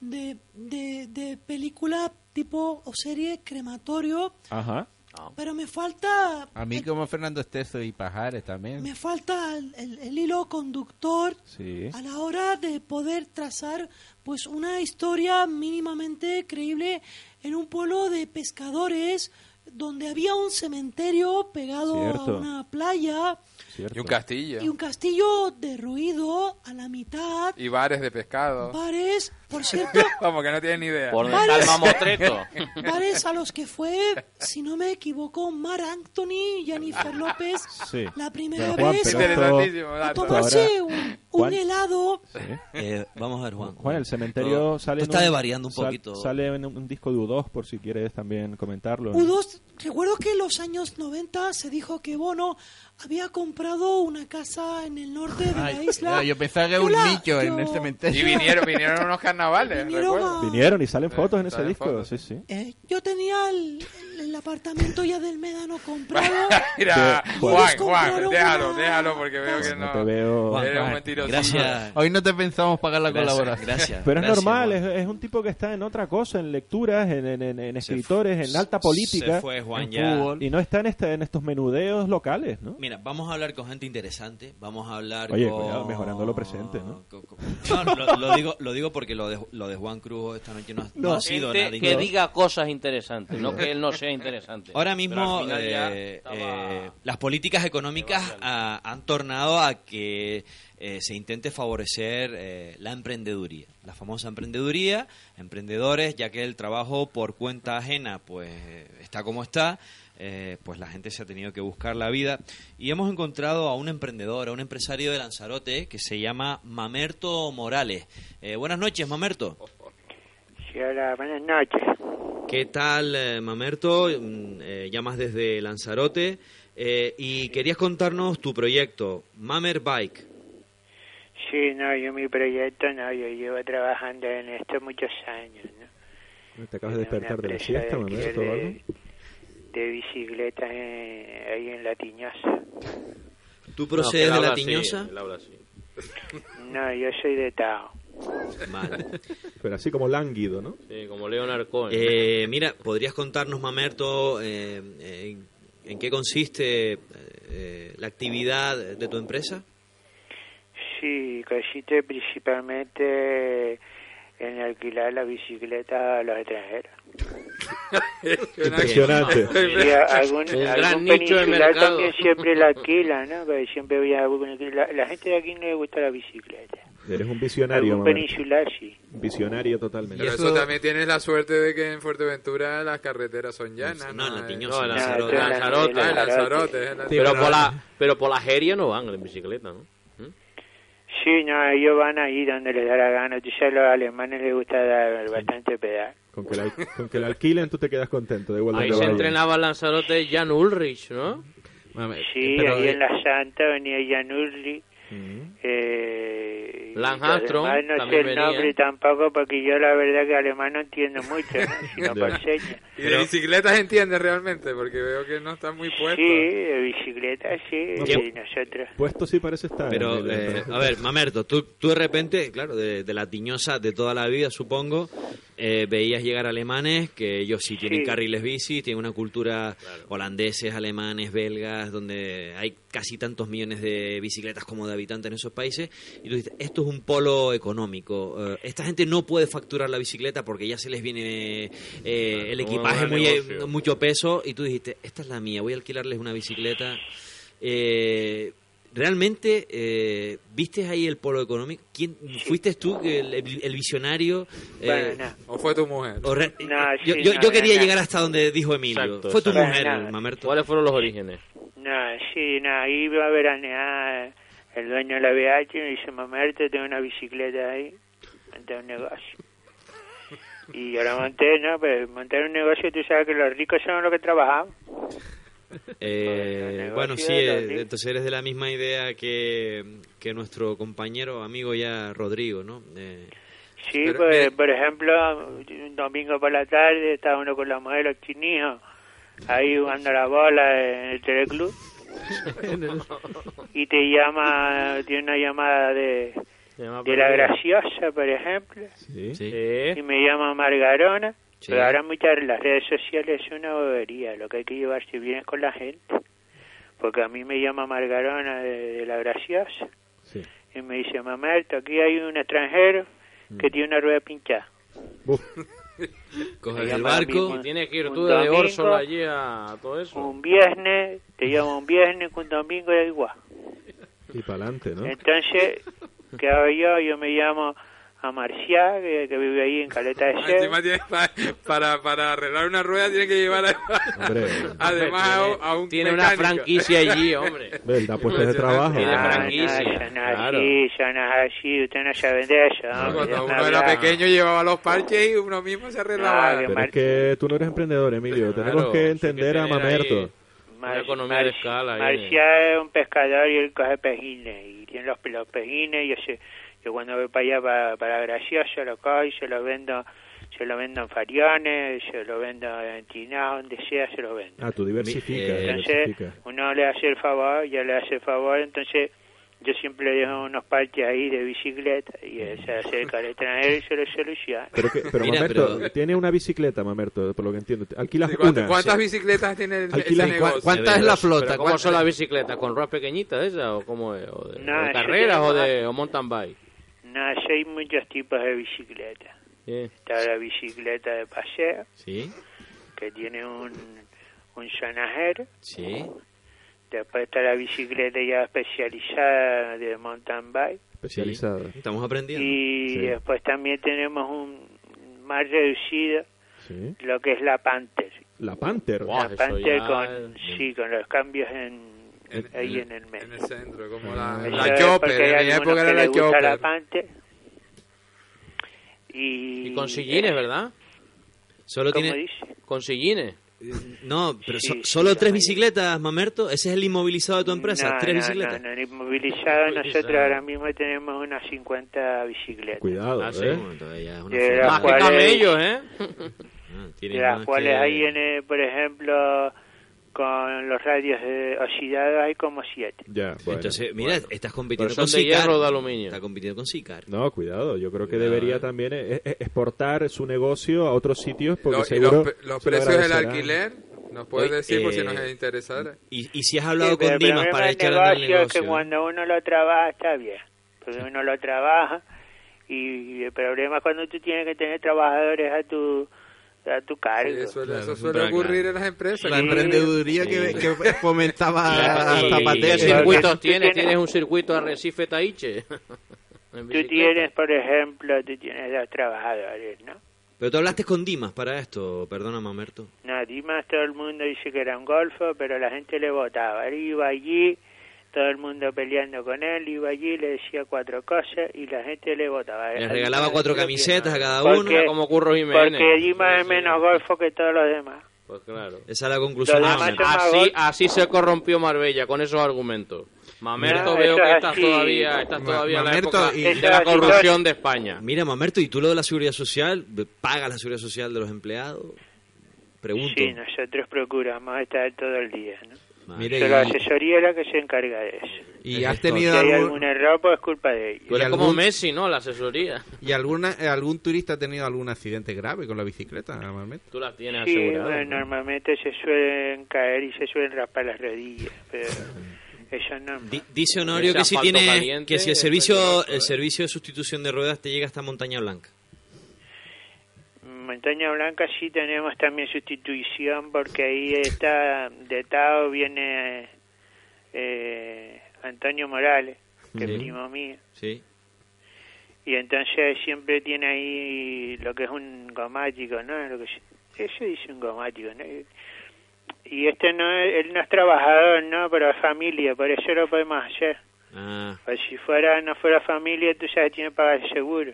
de, de, de película tipo o serie crematorio, Ajá. pero me falta A mí como Fernando Esteso y Pajares también. me falta el, el- el hilo conductor Sí. a la hora de poder trazar pues una historia mínimamente creíble en un pueblo de pescadores donde había un cementerio pegado Cierto. a una playa Y un castillo. Y un castillo derruido a la mitad. Y bares de pescado. Bares, por cierto, Como que no tienen ni idea. Por mamotreto. bares a los que fue, si no me equivoco, Mar Anthony y Jennifer López Sí. la primera Juan, vez Interesantísimo, a tomarse Ahora- un, un Juan. helado. Eh, vamos a ver, Juan. Juan, el cementerio No, sale. estás variando un sal- poquito. sale en un, un disco de U2, por si quieres también comentarlo. U2, recuerdo que en los años 90 se dijo que Bono había comprado una casa en el norte de la Ay, isla. ya, yo pensaba que era un la- nicho en el cementerio. Y vinieron, vinieron a unos carnavales, Vinieron a- Vinieron y salen fotos en ese disco, fotos. sí, sí. Eh, yo tenía el, el apartamento ya del Médano comprado. Mira, Juan, Juan. Déjalo, déjalo, porque veo que No no. te veo. Juan, Eres un mentiroso. Gracias. Hoy no te pensamos pagar la Gracias, colaboración. Gracias. Pero es gracias, normal, es, es un tipo que está en otra cosa, en lecturas, en, en- en- en escritores, fu- en alta política. se fue Juan ya. fútbol, y no está en, este, en estos menudeos locales, ¿no? Mira, vamos a hablar con gente interesante. Vamos a hablar Oye, con... cuidado, mejorando lo presente, ¿no? con- con- No, lo, lo digo, lo digo porque lo de, lo de Juan Cruz esta noche no, ha- no No. ha sido nada que diga cosas interesantes, no que él no sea interesante. Ahora mismo eh, estaba- eh, las políticas económicas han tornado a que eh, se intente favorecer eh, la emprendeduría, la famosa emprendeduría, emprendedores, ya que el trabajo por cuenta ajena pues eh, está como está, eh, pues la gente se ha tenido que buscar la vida y hemos encontrado a un emprendedor, a un empresario de Lanzarote que se llama Mamerto Morales. Eh, buenas noches, Mamerto. Sí, hola, buenas noches. ¿Qué tal, eh, Mamerto? Mm, eh, llamas desde Lanzarote eh, y querías contarnos tu proyecto, Mamer Bike. Sí, no, yo mi proyecto, no, yo llevo trabajando en esto muchos años, ¿no? ¿Te acabas de despertar de la siesta, de Mamerto, o algo? de, de bicicletas en- ahí en La Tiñosa. ¿Tú procedes de La Tiñosa? No, yo soy de Tao. Vale. Pero así como lánguido, ¿no? Sí, como Leonard Cohen. Eh, mira, ¿podrías contarnos, Mamerto, eh, eh, en qué consiste eh, la actividad de tu empresa? Sí, consiste principalmente en alquilar la bicicleta a los extranjeros. Impresionante. A- algún, Un gran algún nicho de mercado. también siempre la alquila, ¿no? Porque siempre había algún- la, la gente de aquí no le gusta la bicicleta. Eres un visionario, Algún Mamerto. peninsular sí. Visionario totalmente. Pero eso también tienes la suerte de que en Fuerteventura las carreteras son llanas. No, La No, en Lanzarote. Lanzarote. La- pero, por la, pero por la Jeria no van en bicicleta, ¿no? Sí, no, ellos van ahí donde les da la gana. Tú sabes, a los alemanes les gusta dar bastante pedal. Con que, la, con que la alquilen tú te quedas contento, da igual Ahí se entrenaba en Lanzarote Jan Ulrich, ¿no? Sí, Pero, ahí en la Santa venía Jan Ulrich. Mm. Eh, no sé el venía. nombre tampoco porque yo la verdad que alemán no entiendo mucho, ¿no? sino por señas. ¿Y de bicicletas entiendes realmente? Porque veo que no estás muy puesto. Sí, de bicicleta sí, No, y nosotros. Puesto sí parece estar. Pero, eh, a ver, Mamerto, tú, tú de repente, claro, de, de la tiñosa de toda la vida, supongo, eh, veías llegar alemanes que ellos sí tienen Sí. carriles bici, tienen una cultura holandeses, alemanes, belgas, donde hay casi tantos millones de bicicletas como de habitantes en esos países, y tú dices, esto es un polo económico. eh, esta gente no puede facturar la bicicleta porque ya se les viene eh, el equipaje muy, mucho peso, y tú dijiste, esta es la mía, voy a alquilarles una bicicleta. Eh, ¿Realmente eh, viste ahí el polo económico? ¿Quién, ¿Fuiste tú el, el visionario? eh, Bueno, no. ¿O fue tu mujer? o re- No, yo sí, yo- no, yo quería no. llegar hasta donde dijo Emilio. Exacto, Fue tu exacto. mujer, Mamerto. ¿Cuáles fueron los orígenes? No, sí, no, ahí iba a veranear el dueño de la BH me dice, Mamerto, tengo una bicicleta ahí, monté un negocio. Y yo la monté, ¿no? Pero montar un negocio, tú sabes que los ricos son los que trabajamos. Eh, bueno, sí, eh, entonces eres de la misma idea que, que nuestro compañero, amigo ya, Rodrigo, ¿no? Eh, Sí, Pero, pues, por ejemplo, un domingo por la tarde estaba uno con la mujer, los chinijos, ahí jugando la bola en el teleclub. y te llama, tiene una llamada de, llama de la graciosa, por ejemplo, Sí. sí. Sí. y me llama Margarona. Sí. Pero ahora muchas las redes sociales es una bobería, lo que hay que llevarse bien es con la gente. Porque a mí me llama Margarona de, de la graciosa Sí. y me dice, Mamerto, aquí hay un extranjero que tiene una rueda pinchada. Coges el barco. Y tienes que ir un tú de Orson allí a todo eso. Un viernes, te llama un viernes, un domingo da igual. Y para adelante, ¿no? Entonces, ¿qué hago yo? Yo me llamo a Marcial, que, que vive ahí en Caleta de tiene- pa- para, para arreglar una rueda tiene que llevar a- Hombre. además a, un- a un Tiene una franquicia allí, hombre. Ve, da puestos de trabajo. Tiene Ah, franquicia. No, no claro. así, no así, usted no sabe de eso. No, Cuando uno era pequeño llevaba los parches y uno mismo se arreglaba. que Pero es que tú no eres emprendedor, Emilio. Tenemos Claro, que sí que entender a tener Mamerto. ahí Una economía de escala. ahí. Marcial es un pescador y él coge pejines y tiene los, los pejines y yo, sé, yo cuando voy para allá para, para Gracioso lo cojo y se lo vendo se lo vendo en Fariones, se lo vendo en Tinao, donde sea se lo vendo. Ah, tú diversifica, Eh, Entonces diversifica. uno le hace el favor, ya le hace el favor, entonces yo siempre le dejo unos parches ahí de bicicleta y él se acerca al extranjero y se lo soluciona. Pero, que, pero Mira, Mamerto, pero- tiene una bicicleta, Mamerto, por lo que entiendo. Alquilas Sí, ¿cuántas- una. ¿Cuántas bicicletas tiene el, Alquilas- ese ¿cu- negocio? ¿Cuánta es la flota? ¿Pero ¿Cómo ¿Cuánta- son las bicicletas? ¿Con ruedas pequeñitas esas o cómo es? ¿O de, No, o carreras o, de, o mountain bike? No, sí hay muchos tipos de bicicleta. Está la bicicleta de paseo, Sí, que tiene un, un sonajero. sí. Después está la bicicleta ya especializada de mountain bike. Especializada. Estamos aprendiendo. Y Sí. después también tenemos un más reducido, Sí. lo que es la Panther. La Panther. Wow. la Panther ya con, sí, con los cambios en, En- ahí en- el medio. En el centro, como la, la Chopper. En mi época era la Chopper. Y, Y con sillines, ¿verdad? Solo ¿Cómo tiene... dice? Con sillines. No, pero Sí, so- sí, solo lo tres bicicletas, Mamerto. Ese es el inmovilizado de tu empresa. No, tres no, bicicletas. No, no, inmovilizado. Nosotros ahora mismo tenemos unas 50 bicicletas. Cuidado, Ah. ¿eh? De las cuales- camellos, ¿eh? Ah, de las más cuales que- hay, en, eh, por ejemplo, con los radios de oxidados hay como siete. Ya, bueno. Entonces, mira, estás compitiendo con Sicar. de aluminio. Está compitiendo con Sicar. No, cuidado. Yo creo que Cuidado, debería eh. también eh, eh, exportar su negocio a otros sitios porque Lo- y seguro los, los se precios del alquiler, ¿nos puedes decir por si eh, nos interesara? Y, y si has hablado Sí, con el Dimas para del echarle al negocio negocio. es que ¿eh? cuando uno lo trabaja está bien, porque uno lo trabaja y el problema es cuando tú tienes que tener trabajadores a tu a tu cargo. Sí, eso, Claro, eso suele claro. ocurrir en las empresas. La emprendeduría que, que fomentaba ¿Y Zapatero. qué circuitos tienes? tienes- ¿Tienes un circuito Arrecife Taiche? Tú tienes, por ejemplo, tú tienes dos trabajadores, ¿no? Pero tú hablaste con Dimas para esto, perdona, Mamerto. No, Dimas todo el mundo dice que era un golfo, pero la gente le votaba. Él iba allí, todo el mundo peleando con él, iba allí, le decía cuatro cosas y la gente le votaba. Les Él- regalaba cuatro camisetas a cada Porque- uno. Era como Curro Jiménez. Porque Dimas es menos golfo que todos los demás. Pues claro. Esa es la conclusión. Mamerto. Así, así se corrompió Marbella con esos argumentos. Mamerto veo que es estás así. todavía, estás todavía en la Mamerto época y- de la así. corrupción de España. Mira, Mamerto, ¿y tú lo de la seguridad social? ¿Pagas la seguridad social de los empleados? Pregunto. Sí, nosotros procuramos estar todo el día, ¿no? Mira, Pero la asesoría es la que se encarga de eso. ¿Y has Si tenido hay algún, error, pues es culpa de ellos. ¿Y como Messi, ¿no? La asesoría. y alguna, algún turista ha tenido algún accidente grave con la bicicleta, normalmente? Tú las tienes Sí, aseguradas. bueno, ¿no? normalmente se suelen caer y se suelen raspar las rodillas, pero eso no. Di- dice Honorio que si tiene caliente que si el es servicio peligroso, ¿eh? el servicio de sustitución de ruedas te llega hasta Montaña Blanca. Montaña Blanca sí tenemos también sustitución porque ahí está de Tao viene eh, Antonio Morales, que Sí. es primo mío. Sí. Y entonces siempre tiene ahí lo que es un gomático, ¿no? Lo que se, eso dice un gomático, ¿no? Y este no es, él no es trabajador, ¿no? Pero es familia, por eso lo podemos hacer. Ah, Pues si fuera no fuera familia, tú sabes, tiene que pagar el seguro.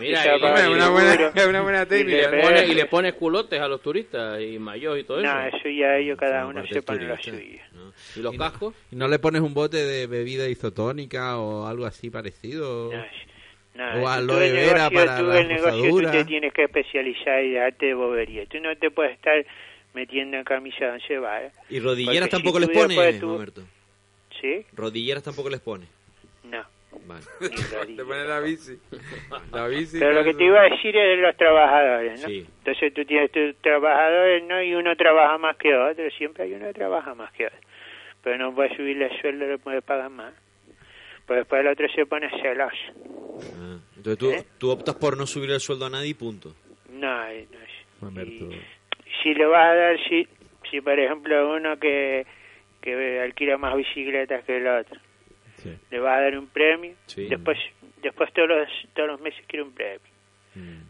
Mira, y- una buena, una buena técnica. Le y le pones culotes a los turistas y mayos y todo eso. No, eso ya ellos cada uno parte se del pone lo suyo. ¿no? ¿Y los Y no- cascos? ¿Y no le pones un bote de bebida isotónica o algo así parecido? No, o si aloe vera negocio, para tú la el negocio tú te tienes que especializar y dejarte de bobería. Tú no te puedes estar metiendo en camisa donde se va. ¿eh? y rodilleras tampoco si les tú pone, después tú-. ¿Sí? Rodilleras tampoco les pone. No. Vale. Te pone la bici. La bici. Pero lo que te iba a decir es de los trabajadores, ¿no? Sí. Entonces tú tienes tus trabajadores, ¿no? Y uno trabaja más que otro, siempre hay uno que trabaja más que otro. Pero no puedes subirle el sueldo, le puedes pagar más. Pues después el otro se pone celoso. Ah, entonces tú, ¿Eh? tú optas por no subir el sueldo a nadie y punto. Mamerto. Si le vas a dar, si, si por ejemplo uno que, que alquila más bicicletas que el otro, le vas a dar un premio, Sí. después después todos los, todos los meses quiere un premio.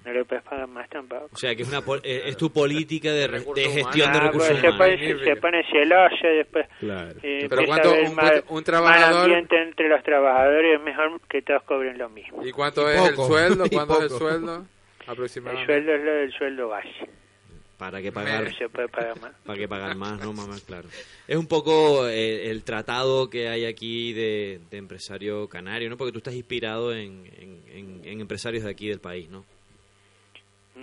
No le puedes pagar más tampoco. O sea, que es, una, pol- eh, es tu política de, re- de gestión de Ah, recursos pues se, humanos. pone, se pone celoso después. Claro. eh, Pero cuánto un- mal, un trabajador- ambiente entre los trabajadores es mejor que todos cobren lo mismo. ¿Y cuánto Y es el sueldo? ¿Cuánto es el sueldo? El Aproximadamente. sueldo es lo del sueldo base. ¿Para qué pagar? Se puede pagar más. ¿Para qué pagar más? No, mamá, claro. Es un poco eh, el tratado que hay aquí de, de empresario canario, ¿no? Porque tú estás inspirado en, en- en- en empresarios de aquí del país, ¿no?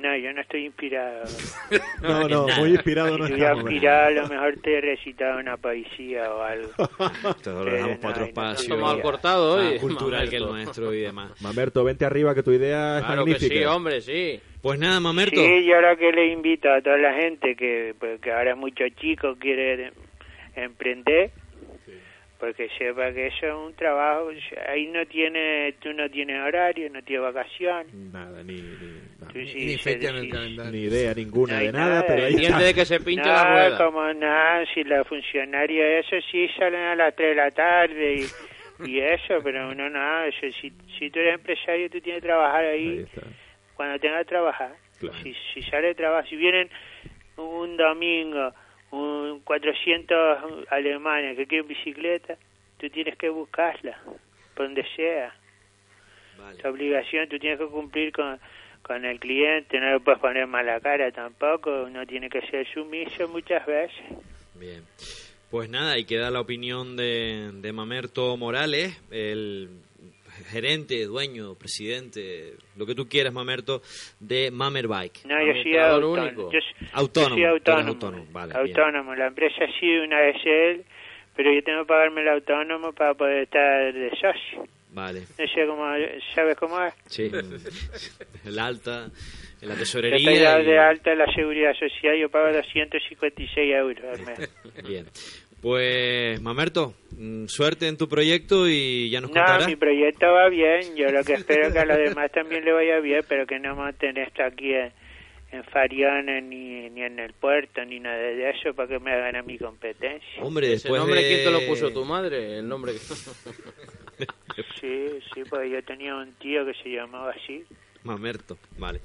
No, yo no estoy inspirado. No, no, muy inspirado no estuviera inspirado, a lo mejor te he recitado una poesía o algo. Te lo dejamos no, para otro no, espacio. Estamos más hoy, cultural que el Mamerto. nuestro y demás. Mamerto, vente arriba que tu idea es Claro que magnífica. sí, hombre, sí. Pues nada, Mamerto. Sí, yo ahora que le invito a toda la gente que, pues, que ahora muchos chicos quieren emprender, porque sepa que eso es un trabajo, ahí no tiene, tú no tienes horario, no tienes vacaciones. Nada, ni, ni, sí Ni se fecha en el decide. calendario. ni idea ninguna No de nada, pero ahí está. de que se pinche no, la rueda. como nada, si los funcionarios eso sí salen a las 3 de la tarde y, y eso, pero uno nada, eso, si, si tú eres empresario tú tienes que trabajar ahí, cuando tengas que trabajar. Si, si sale de trabajo, si vienen un domingo un 400 alemanes que quieren bicicleta, tú tienes que buscarla, por donde sea. Tu obligación, tú tienes que cumplir con, con el cliente, no le puedes poner mala cara tampoco, uno tiene que ser sumiso muchas veces. Bien. Pues nada, y queda la opinión de, de Mamerto Morales, el gerente, dueño, presidente, lo que tú quieras, Mamerto, de Mamer Bike. No, yo soy autónomo. Yo, Autónomo, yo soy tú eres autónomo. autónomo, vale, bien. autónomo. La empresa sí, una vez él, pero yo tengo que pagarme el autónomo para poder estar de socio. Vale, No sé cómo, ¿sabes cómo es? sí. el alta, la tesorería. dado y- de alta la seguridad social, yo pago 256 euros al mes. Bien. Pues, Mamerto, mm, suerte en tu proyecto y ya nos No, contarás. mi proyecto va bien. Yo lo que espero es que a los demás también le vaya bien, pero que no monten esto aquí en, en ni, ni en el puerto ni nada de eso para que me hagan a mi competencia. Hombre, ¿Ese después nombre de- quién te lo puso? ¿Tu madre? El nombre que... Sí, sí, porque yo tenía un tío que se llamaba así. Mamerto, vale.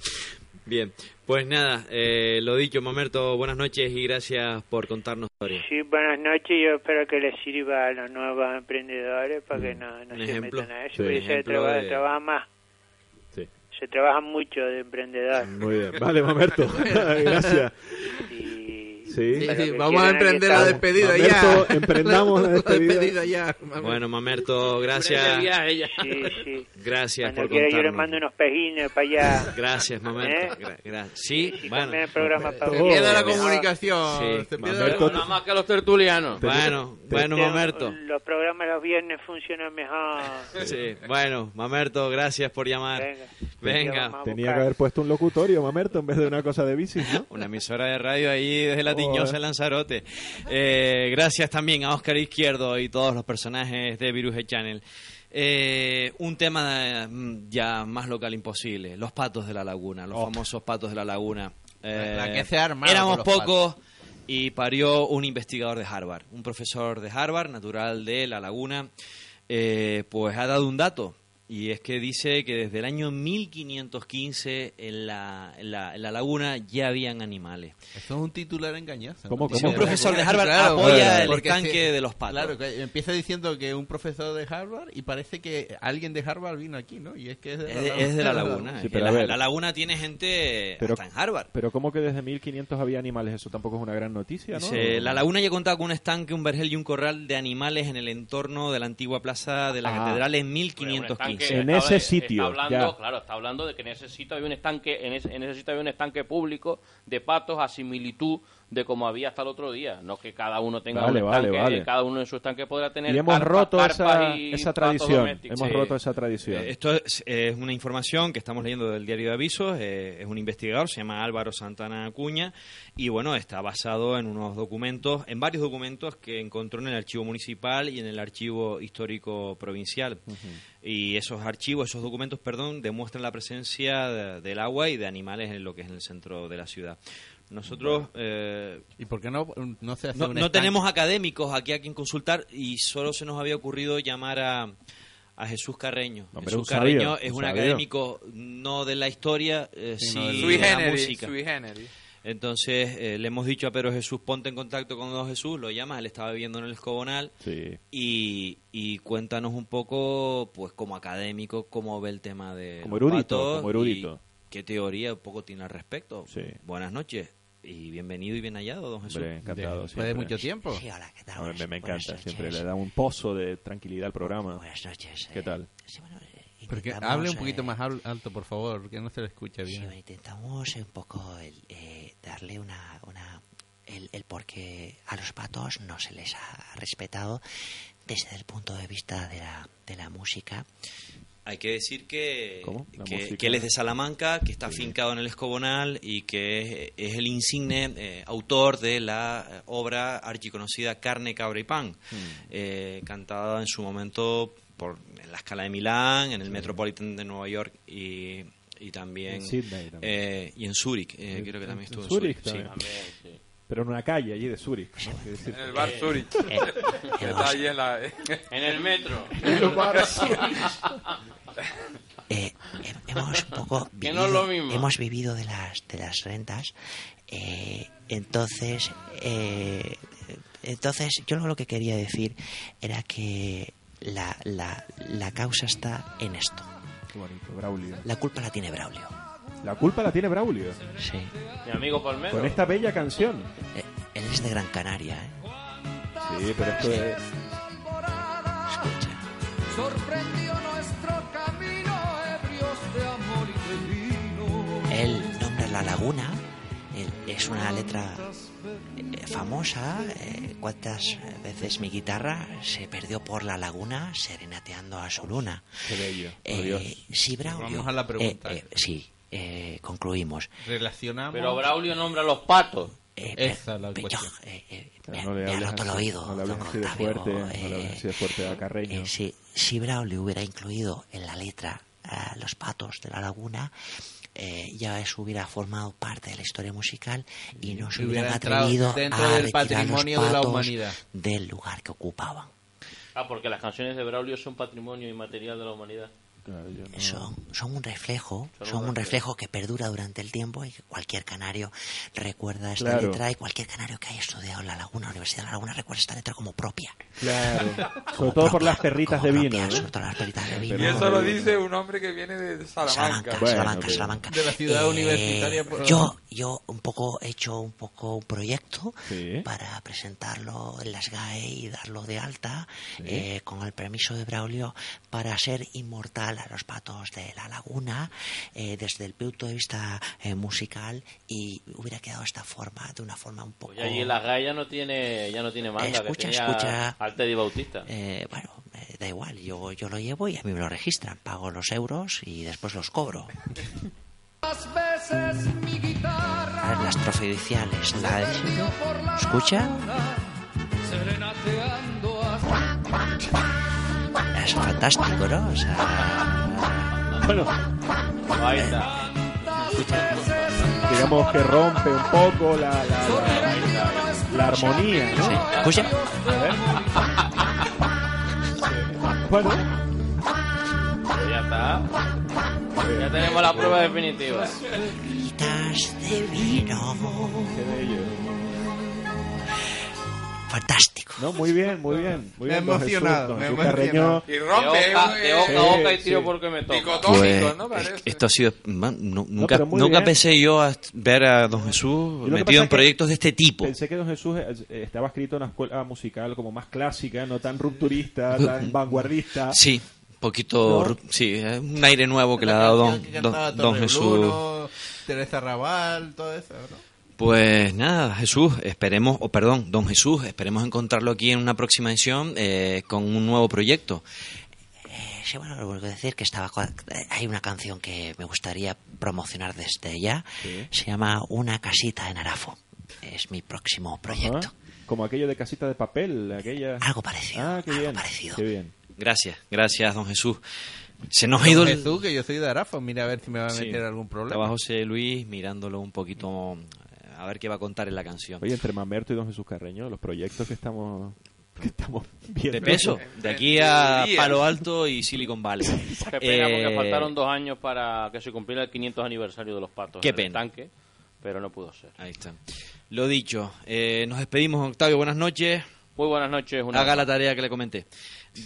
Bien, pues nada, eh, lo dicho, Mamerto, buenas noches y gracias por contarnos historia. Sí, buenas noches. Yo espero que les sirva a los nuevos emprendedores para que no, no Un se ejemplo. metan a eso. Sí, se trabaja, de- trabaja más. Sí. Se trabaja mucho de emprendedor. Muy bien. Vale, Mamerto. Gracias. Sí, Sí, sí, vamos a emprender la despedida Mamerto, ya. emprendamos la despedida. ya. Bueno, Mamerto, gracias. Sí, sí. Gracias Cuando por quiera yo contarnos. mando unos pejines para allá. Gracias, Mamerto. ¿Eh? Gra- gra- sí, Sí, bueno. el programa para Se pierde la comunicación. Pierde Mamerto, Nada más que los tertulianos. Bueno, bueno, Mamerto. Los programas los viernes funcionan mejor. Sí, bueno, Mamerto, gracias por llamar. Venga. Venga, Tenía que haber puesto un locutorio, Mamerto, en vez de una cosa de bici, ¿no? una emisora de radio ahí desde la Tiñosa en Lanzarote. Eh, gracias también a Óscar Izquierdo y todos los personajes de Virus Channel. Eh, un tema mm, ya más local imposible, los patos de la laguna, los famosos patos de la laguna. Eh, La que se Éramos pocos y parió un investigador de Harvard, un profesor de Harvard, natural de la laguna, eh, pues ha dado un dato. Y es que dice que desde el año 1515 en la, en la, en la laguna ya habían animales. Eso es un titular engañoso. ¿Cómo, cómo? un profesor de Harvard Claro, apoya claro, el estanque si- de los patos. Claro, que empieza diciendo que un profesor de Harvard y parece que alguien de Harvard vino aquí, ¿no? Y es que es de la Es, laguna. es de la laguna. Sí, la, laguna tiene gente Pero- hasta en Harvard. Pero ¿cómo que desde 1500 había animales? Eso tampoco es una gran noticia, ¿no? Dice, la laguna ya contaba con un estanque, un vergel y un corral de animales en el entorno de la antigua plaza de la Ah. catedral en Un 1515. En está- ese está sitio, hablando, ya. Claro, está hablando de que en ese sitio había un estanque, en ese, en ese sitio había un estanque público de patos a similitud de como había hasta el otro día. No que cada uno tenga Vale, un vale, estanque, vale. cada uno en su estanque podrá tener Y hemos carpa- roto esa, y esa platos tradición. Hemos Sí. roto esa tradición. Eh, Esto es, es una información que estamos leyendo del diario de avisos. eh, es un investigador, se llama Álvaro Santana Acuña. Y bueno, está basado en unos documentos, en varios documentos que encontró en el archivo municipal y en el archivo histórico provincial. Y esos archivos, esos documentos, perdón, demuestran la presencia de- del agua y de animales en lo que es en el centro de la ciudad. Nosotros. eh, ¿Y por qué no, no se hace no, un no tenemos académicos aquí a quien consultar y solo se nos había ocurrido llamar a, a Jesús Carreño. Jesús sabio, Carreño es un sabio. académico no de la historia, eh, Sino sí del- de Sui la generis, música. sui generis. Entonces eh, le hemos dicho a Pedro Jesús, ponte en contacto con Don Jesús, lo llamas, él estaba viviendo en el Escobonal Sí. y, y cuéntanos un poco, pues como académico, cómo ve el tema de Como erudito, como erudito. y qué teoría un poco tiene al respecto. Sí. Buenas noches y bienvenido y bien hallado, Don Jesús. Hombre, encantado. Después de mucho tiempo. Sí, hola, ¿qué tal? Hombre, me, encanta, noches. siempre le da un pozo de tranquilidad al programa. Buenas noches. ¿Qué eh, tal? sí, bueno, eh, Porque hable un poquito eh, más al- alto, por favor, que no se le escucha Sí, bien. bueno, intentamos un poco el, eh, darle una, una el, el por qué a los patos no se les ha respetado desde el punto de vista de la, de la música. Hay que decir que, que, él es de Salamanca, que está afincado en el Escobonal y que es, es el insigne eh, autor de la eh, obra archiconocida Carne, Cabra y Pan, Hmm. eh, cantada en su momento por en la Escala de Milán, en el Metropolitan de Nueva York y, y también, En Sydney también. eh, y en Zúrich. eh, En- creo que también estuvo en Zúrich Zúrich. sí. también. Pero en una calle allí de Zurich. En el bar Eh, Zurich. eh, que hemos- está ahí en la... En el metro. En el bar Zurich. eh, he- hemos un poco Que no es lo mismo. hemos vivido de las de las rentas eh, entonces eh, entonces yo lo que quería decir era que la, la, la causa está en esto Qué bonito, Braulio. la culpa la tiene Braulio La culpa la tiene Braulio. sí Mi amigo Palmero. Con esta bella canción. Eh, él es de Gran Canaria ¿eh? Sí, pero esto es... escucha Sorprendió nuestro camino, ebrios de amor y de vino. él nombra la laguna es una letra eh, famosa eh, cuántas veces mi guitarra se perdió por la laguna serenateando a su luna Qué bello, por Eh, Dios. si Braulio Vamos a la pregunta. eh, eh, sí eh, concluimos Relacionamos... Pero Braulio nombra a los patos. Eh, Esa es la cuestión. yo, eh, eh, me, no le me ha roto el oído no le así de fuerte, no le eh, así de fuerte a Carreño. eh, si, si Braulio hubiera incluido en la letra a los patos de la laguna eh, ya eso hubiera formado parte de la historia musical y no se hubieran atrevido dentro a del retirar los patrimonio de la patos humanidad. del lugar que ocupaban Ah, porque las canciones de Braulio son patrimonio inmaterial de la humanidad. Claro, yo no- son, son un reflejo, Son son, un reflejo que perdura durante el tiempo y cualquier canario recuerda esta Claro. letra y cualquier canario que haya estudiado en la Laguna, Universidad de la Laguna, recuerda esta letra como propia. Claro. Sobre Como todo por propia, las perritas de vino, propia, ¿no? sobre todo las perritas de vino. Y eso lo dice un hombre que viene de Salamanca. Salamanca, Bueno, Salamanca, pero- Salamanca. De la ciudad Eh, universitaria, por- Yo, yo un poco he hecho un poco un proyecto Sí. para presentarlo en las GAE y darlo de alta Sí. eh, con el permiso de Braulio para ser inmortal a los patos de la laguna eh, desde el punto de vista eh, musical y hubiera quedado de esta forma, de una forma un poco... Pues allí la GAE ya no tiene, ya no tiene manga, Escucha, que tenía escucha. al Teddy Bautista. Eh, bueno, eh, da igual, yo, yo lo llevo y a mí me lo registran, pago los euros y después los cobro. Más veces mi guitarra A ver, la de... ¿Escucha? serenateando a Es fantástico, ¿no? O sea, Bueno, Ahí está. digamos que rompe un poco la, la, la, la armonía, ¿no? sí. ¿Escucha? A ver. Bueno, Pues ya está. Ya tenemos la prueba definitiva. De vino. qué bello. Fantástico. No, muy bien, muy bien. Muy Me bien, Jesús, emocionado, don me Jesús emocionado. Carreño. Y De rompe. oca, eh, de oca a Sí, oca y tiro sí. porque me toca. Pues, ¿no? Parece. es- esto ha sido man, nu- nunca muy nunca pensé yo a ver a don Jesús metido en proyectos de este tipo Pensé que don Jesús eh, estaba escrito en una escuela musical como más clásica, no tan rupturista, tan vanguardista. sí un poquito ¿No? sí un aire nuevo que le ha dado don, don, don Jesús Bruno, Teresa Raval, todo eso, ¿no? Pues nada, Jesús, esperemos, o perdón, don Jesús, esperemos encontrarlo aquí en una próxima edición eh, con un nuevo proyecto. Eh, sí, bueno, lo que decir que estaba eh, hay una canción que me gustaría promocionar desde ya. Se llama Una casita en Arafo. Es mi próximo proyecto. Ajá. Como aquello de casita de papel, aquella... Algo parecido. Ah, qué bien. Qué bien. Gracias, gracias, don Jesús. Se nos ha ido el... Jesús, que yo soy de Arafa, mira a ver si me va a Sí. meter algún problema. Estaba José Luis mirándolo un poquito, a ver qué va a contar en la canción. Oye, entre Mamerto y Don Jesús Carreño, los proyectos que estamos, que estamos viendo. De peso, de aquí a Palo Alto y Silicon Valley. Qué pena, Eh, porque faltaron dos años para que se cumpliera el 500 aniversario de los patos. Qué en el pena. tanque, pero no pudo ser. Ahí está. Lo dicho, eh, nos despedimos, Octavio, buenas noches. Muy buenas noches. una- Haga la tarea que le comenté.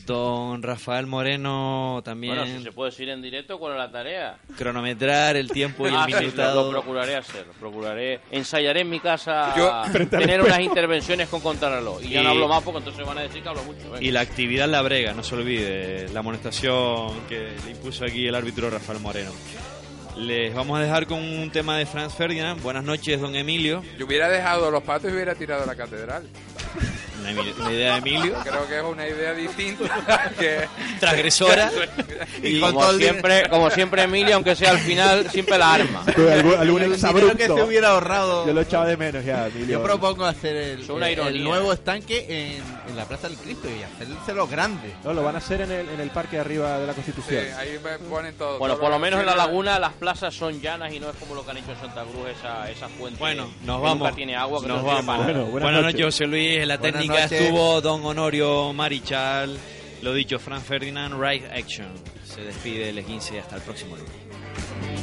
Don Rafael Moreno también Bueno, si se puede decir en directo, ¿cuál es la tarea? cronometrar el tiempo y el Ah, sí, lo, minutado. lo procuraré hacer. Procuraré, ensayaré en mi casa Yo- tener unas intervenciones con contrarreloj. Y ya no hablo más porque entonces van a decir que hablo mucho. venga. Y la actividad la brega, no se olvide, la amonestación que le impuso aquí el árbitro Rafael Moreno. Les vamos a dejar con un tema de Franz Ferdinand. Buenas noches, don Emilio. Yo hubiera dejado los patos y hubiera tirado la catedral. Una, una idea de Emilio. Creo que es una idea distinta. que Transgresora. Y como siempre, como siempre, Emilio, aunque sea al final, siempre la arma. Algún, algún El que se hubiera ahorrado. Yo lo echaba de menos ya, Emilio. Yo propongo hacer el, el- nuevo estanque en, en la Plaza del Cristo y hacérselo grande. No, lo van a hacer en el, en el parque arriba de la Sí, Constitución. ahí me ponen todo. Bueno, todo por lo menos en la laguna las plazas son llanas y no es como lo que han hecho en Santa Cruz, esa, esa fuente. Bueno, nos nunca vamos. tiene agua, que nos no tiene vamos. nada. Bueno, buenas Buenas noches. noches, José Luis. En la Buenas técnica noches. estuvo don Honorio Marichal. Lo dicho, Franz Ferdinand, Right Action. Se despide el 15 hasta el próximo lunes.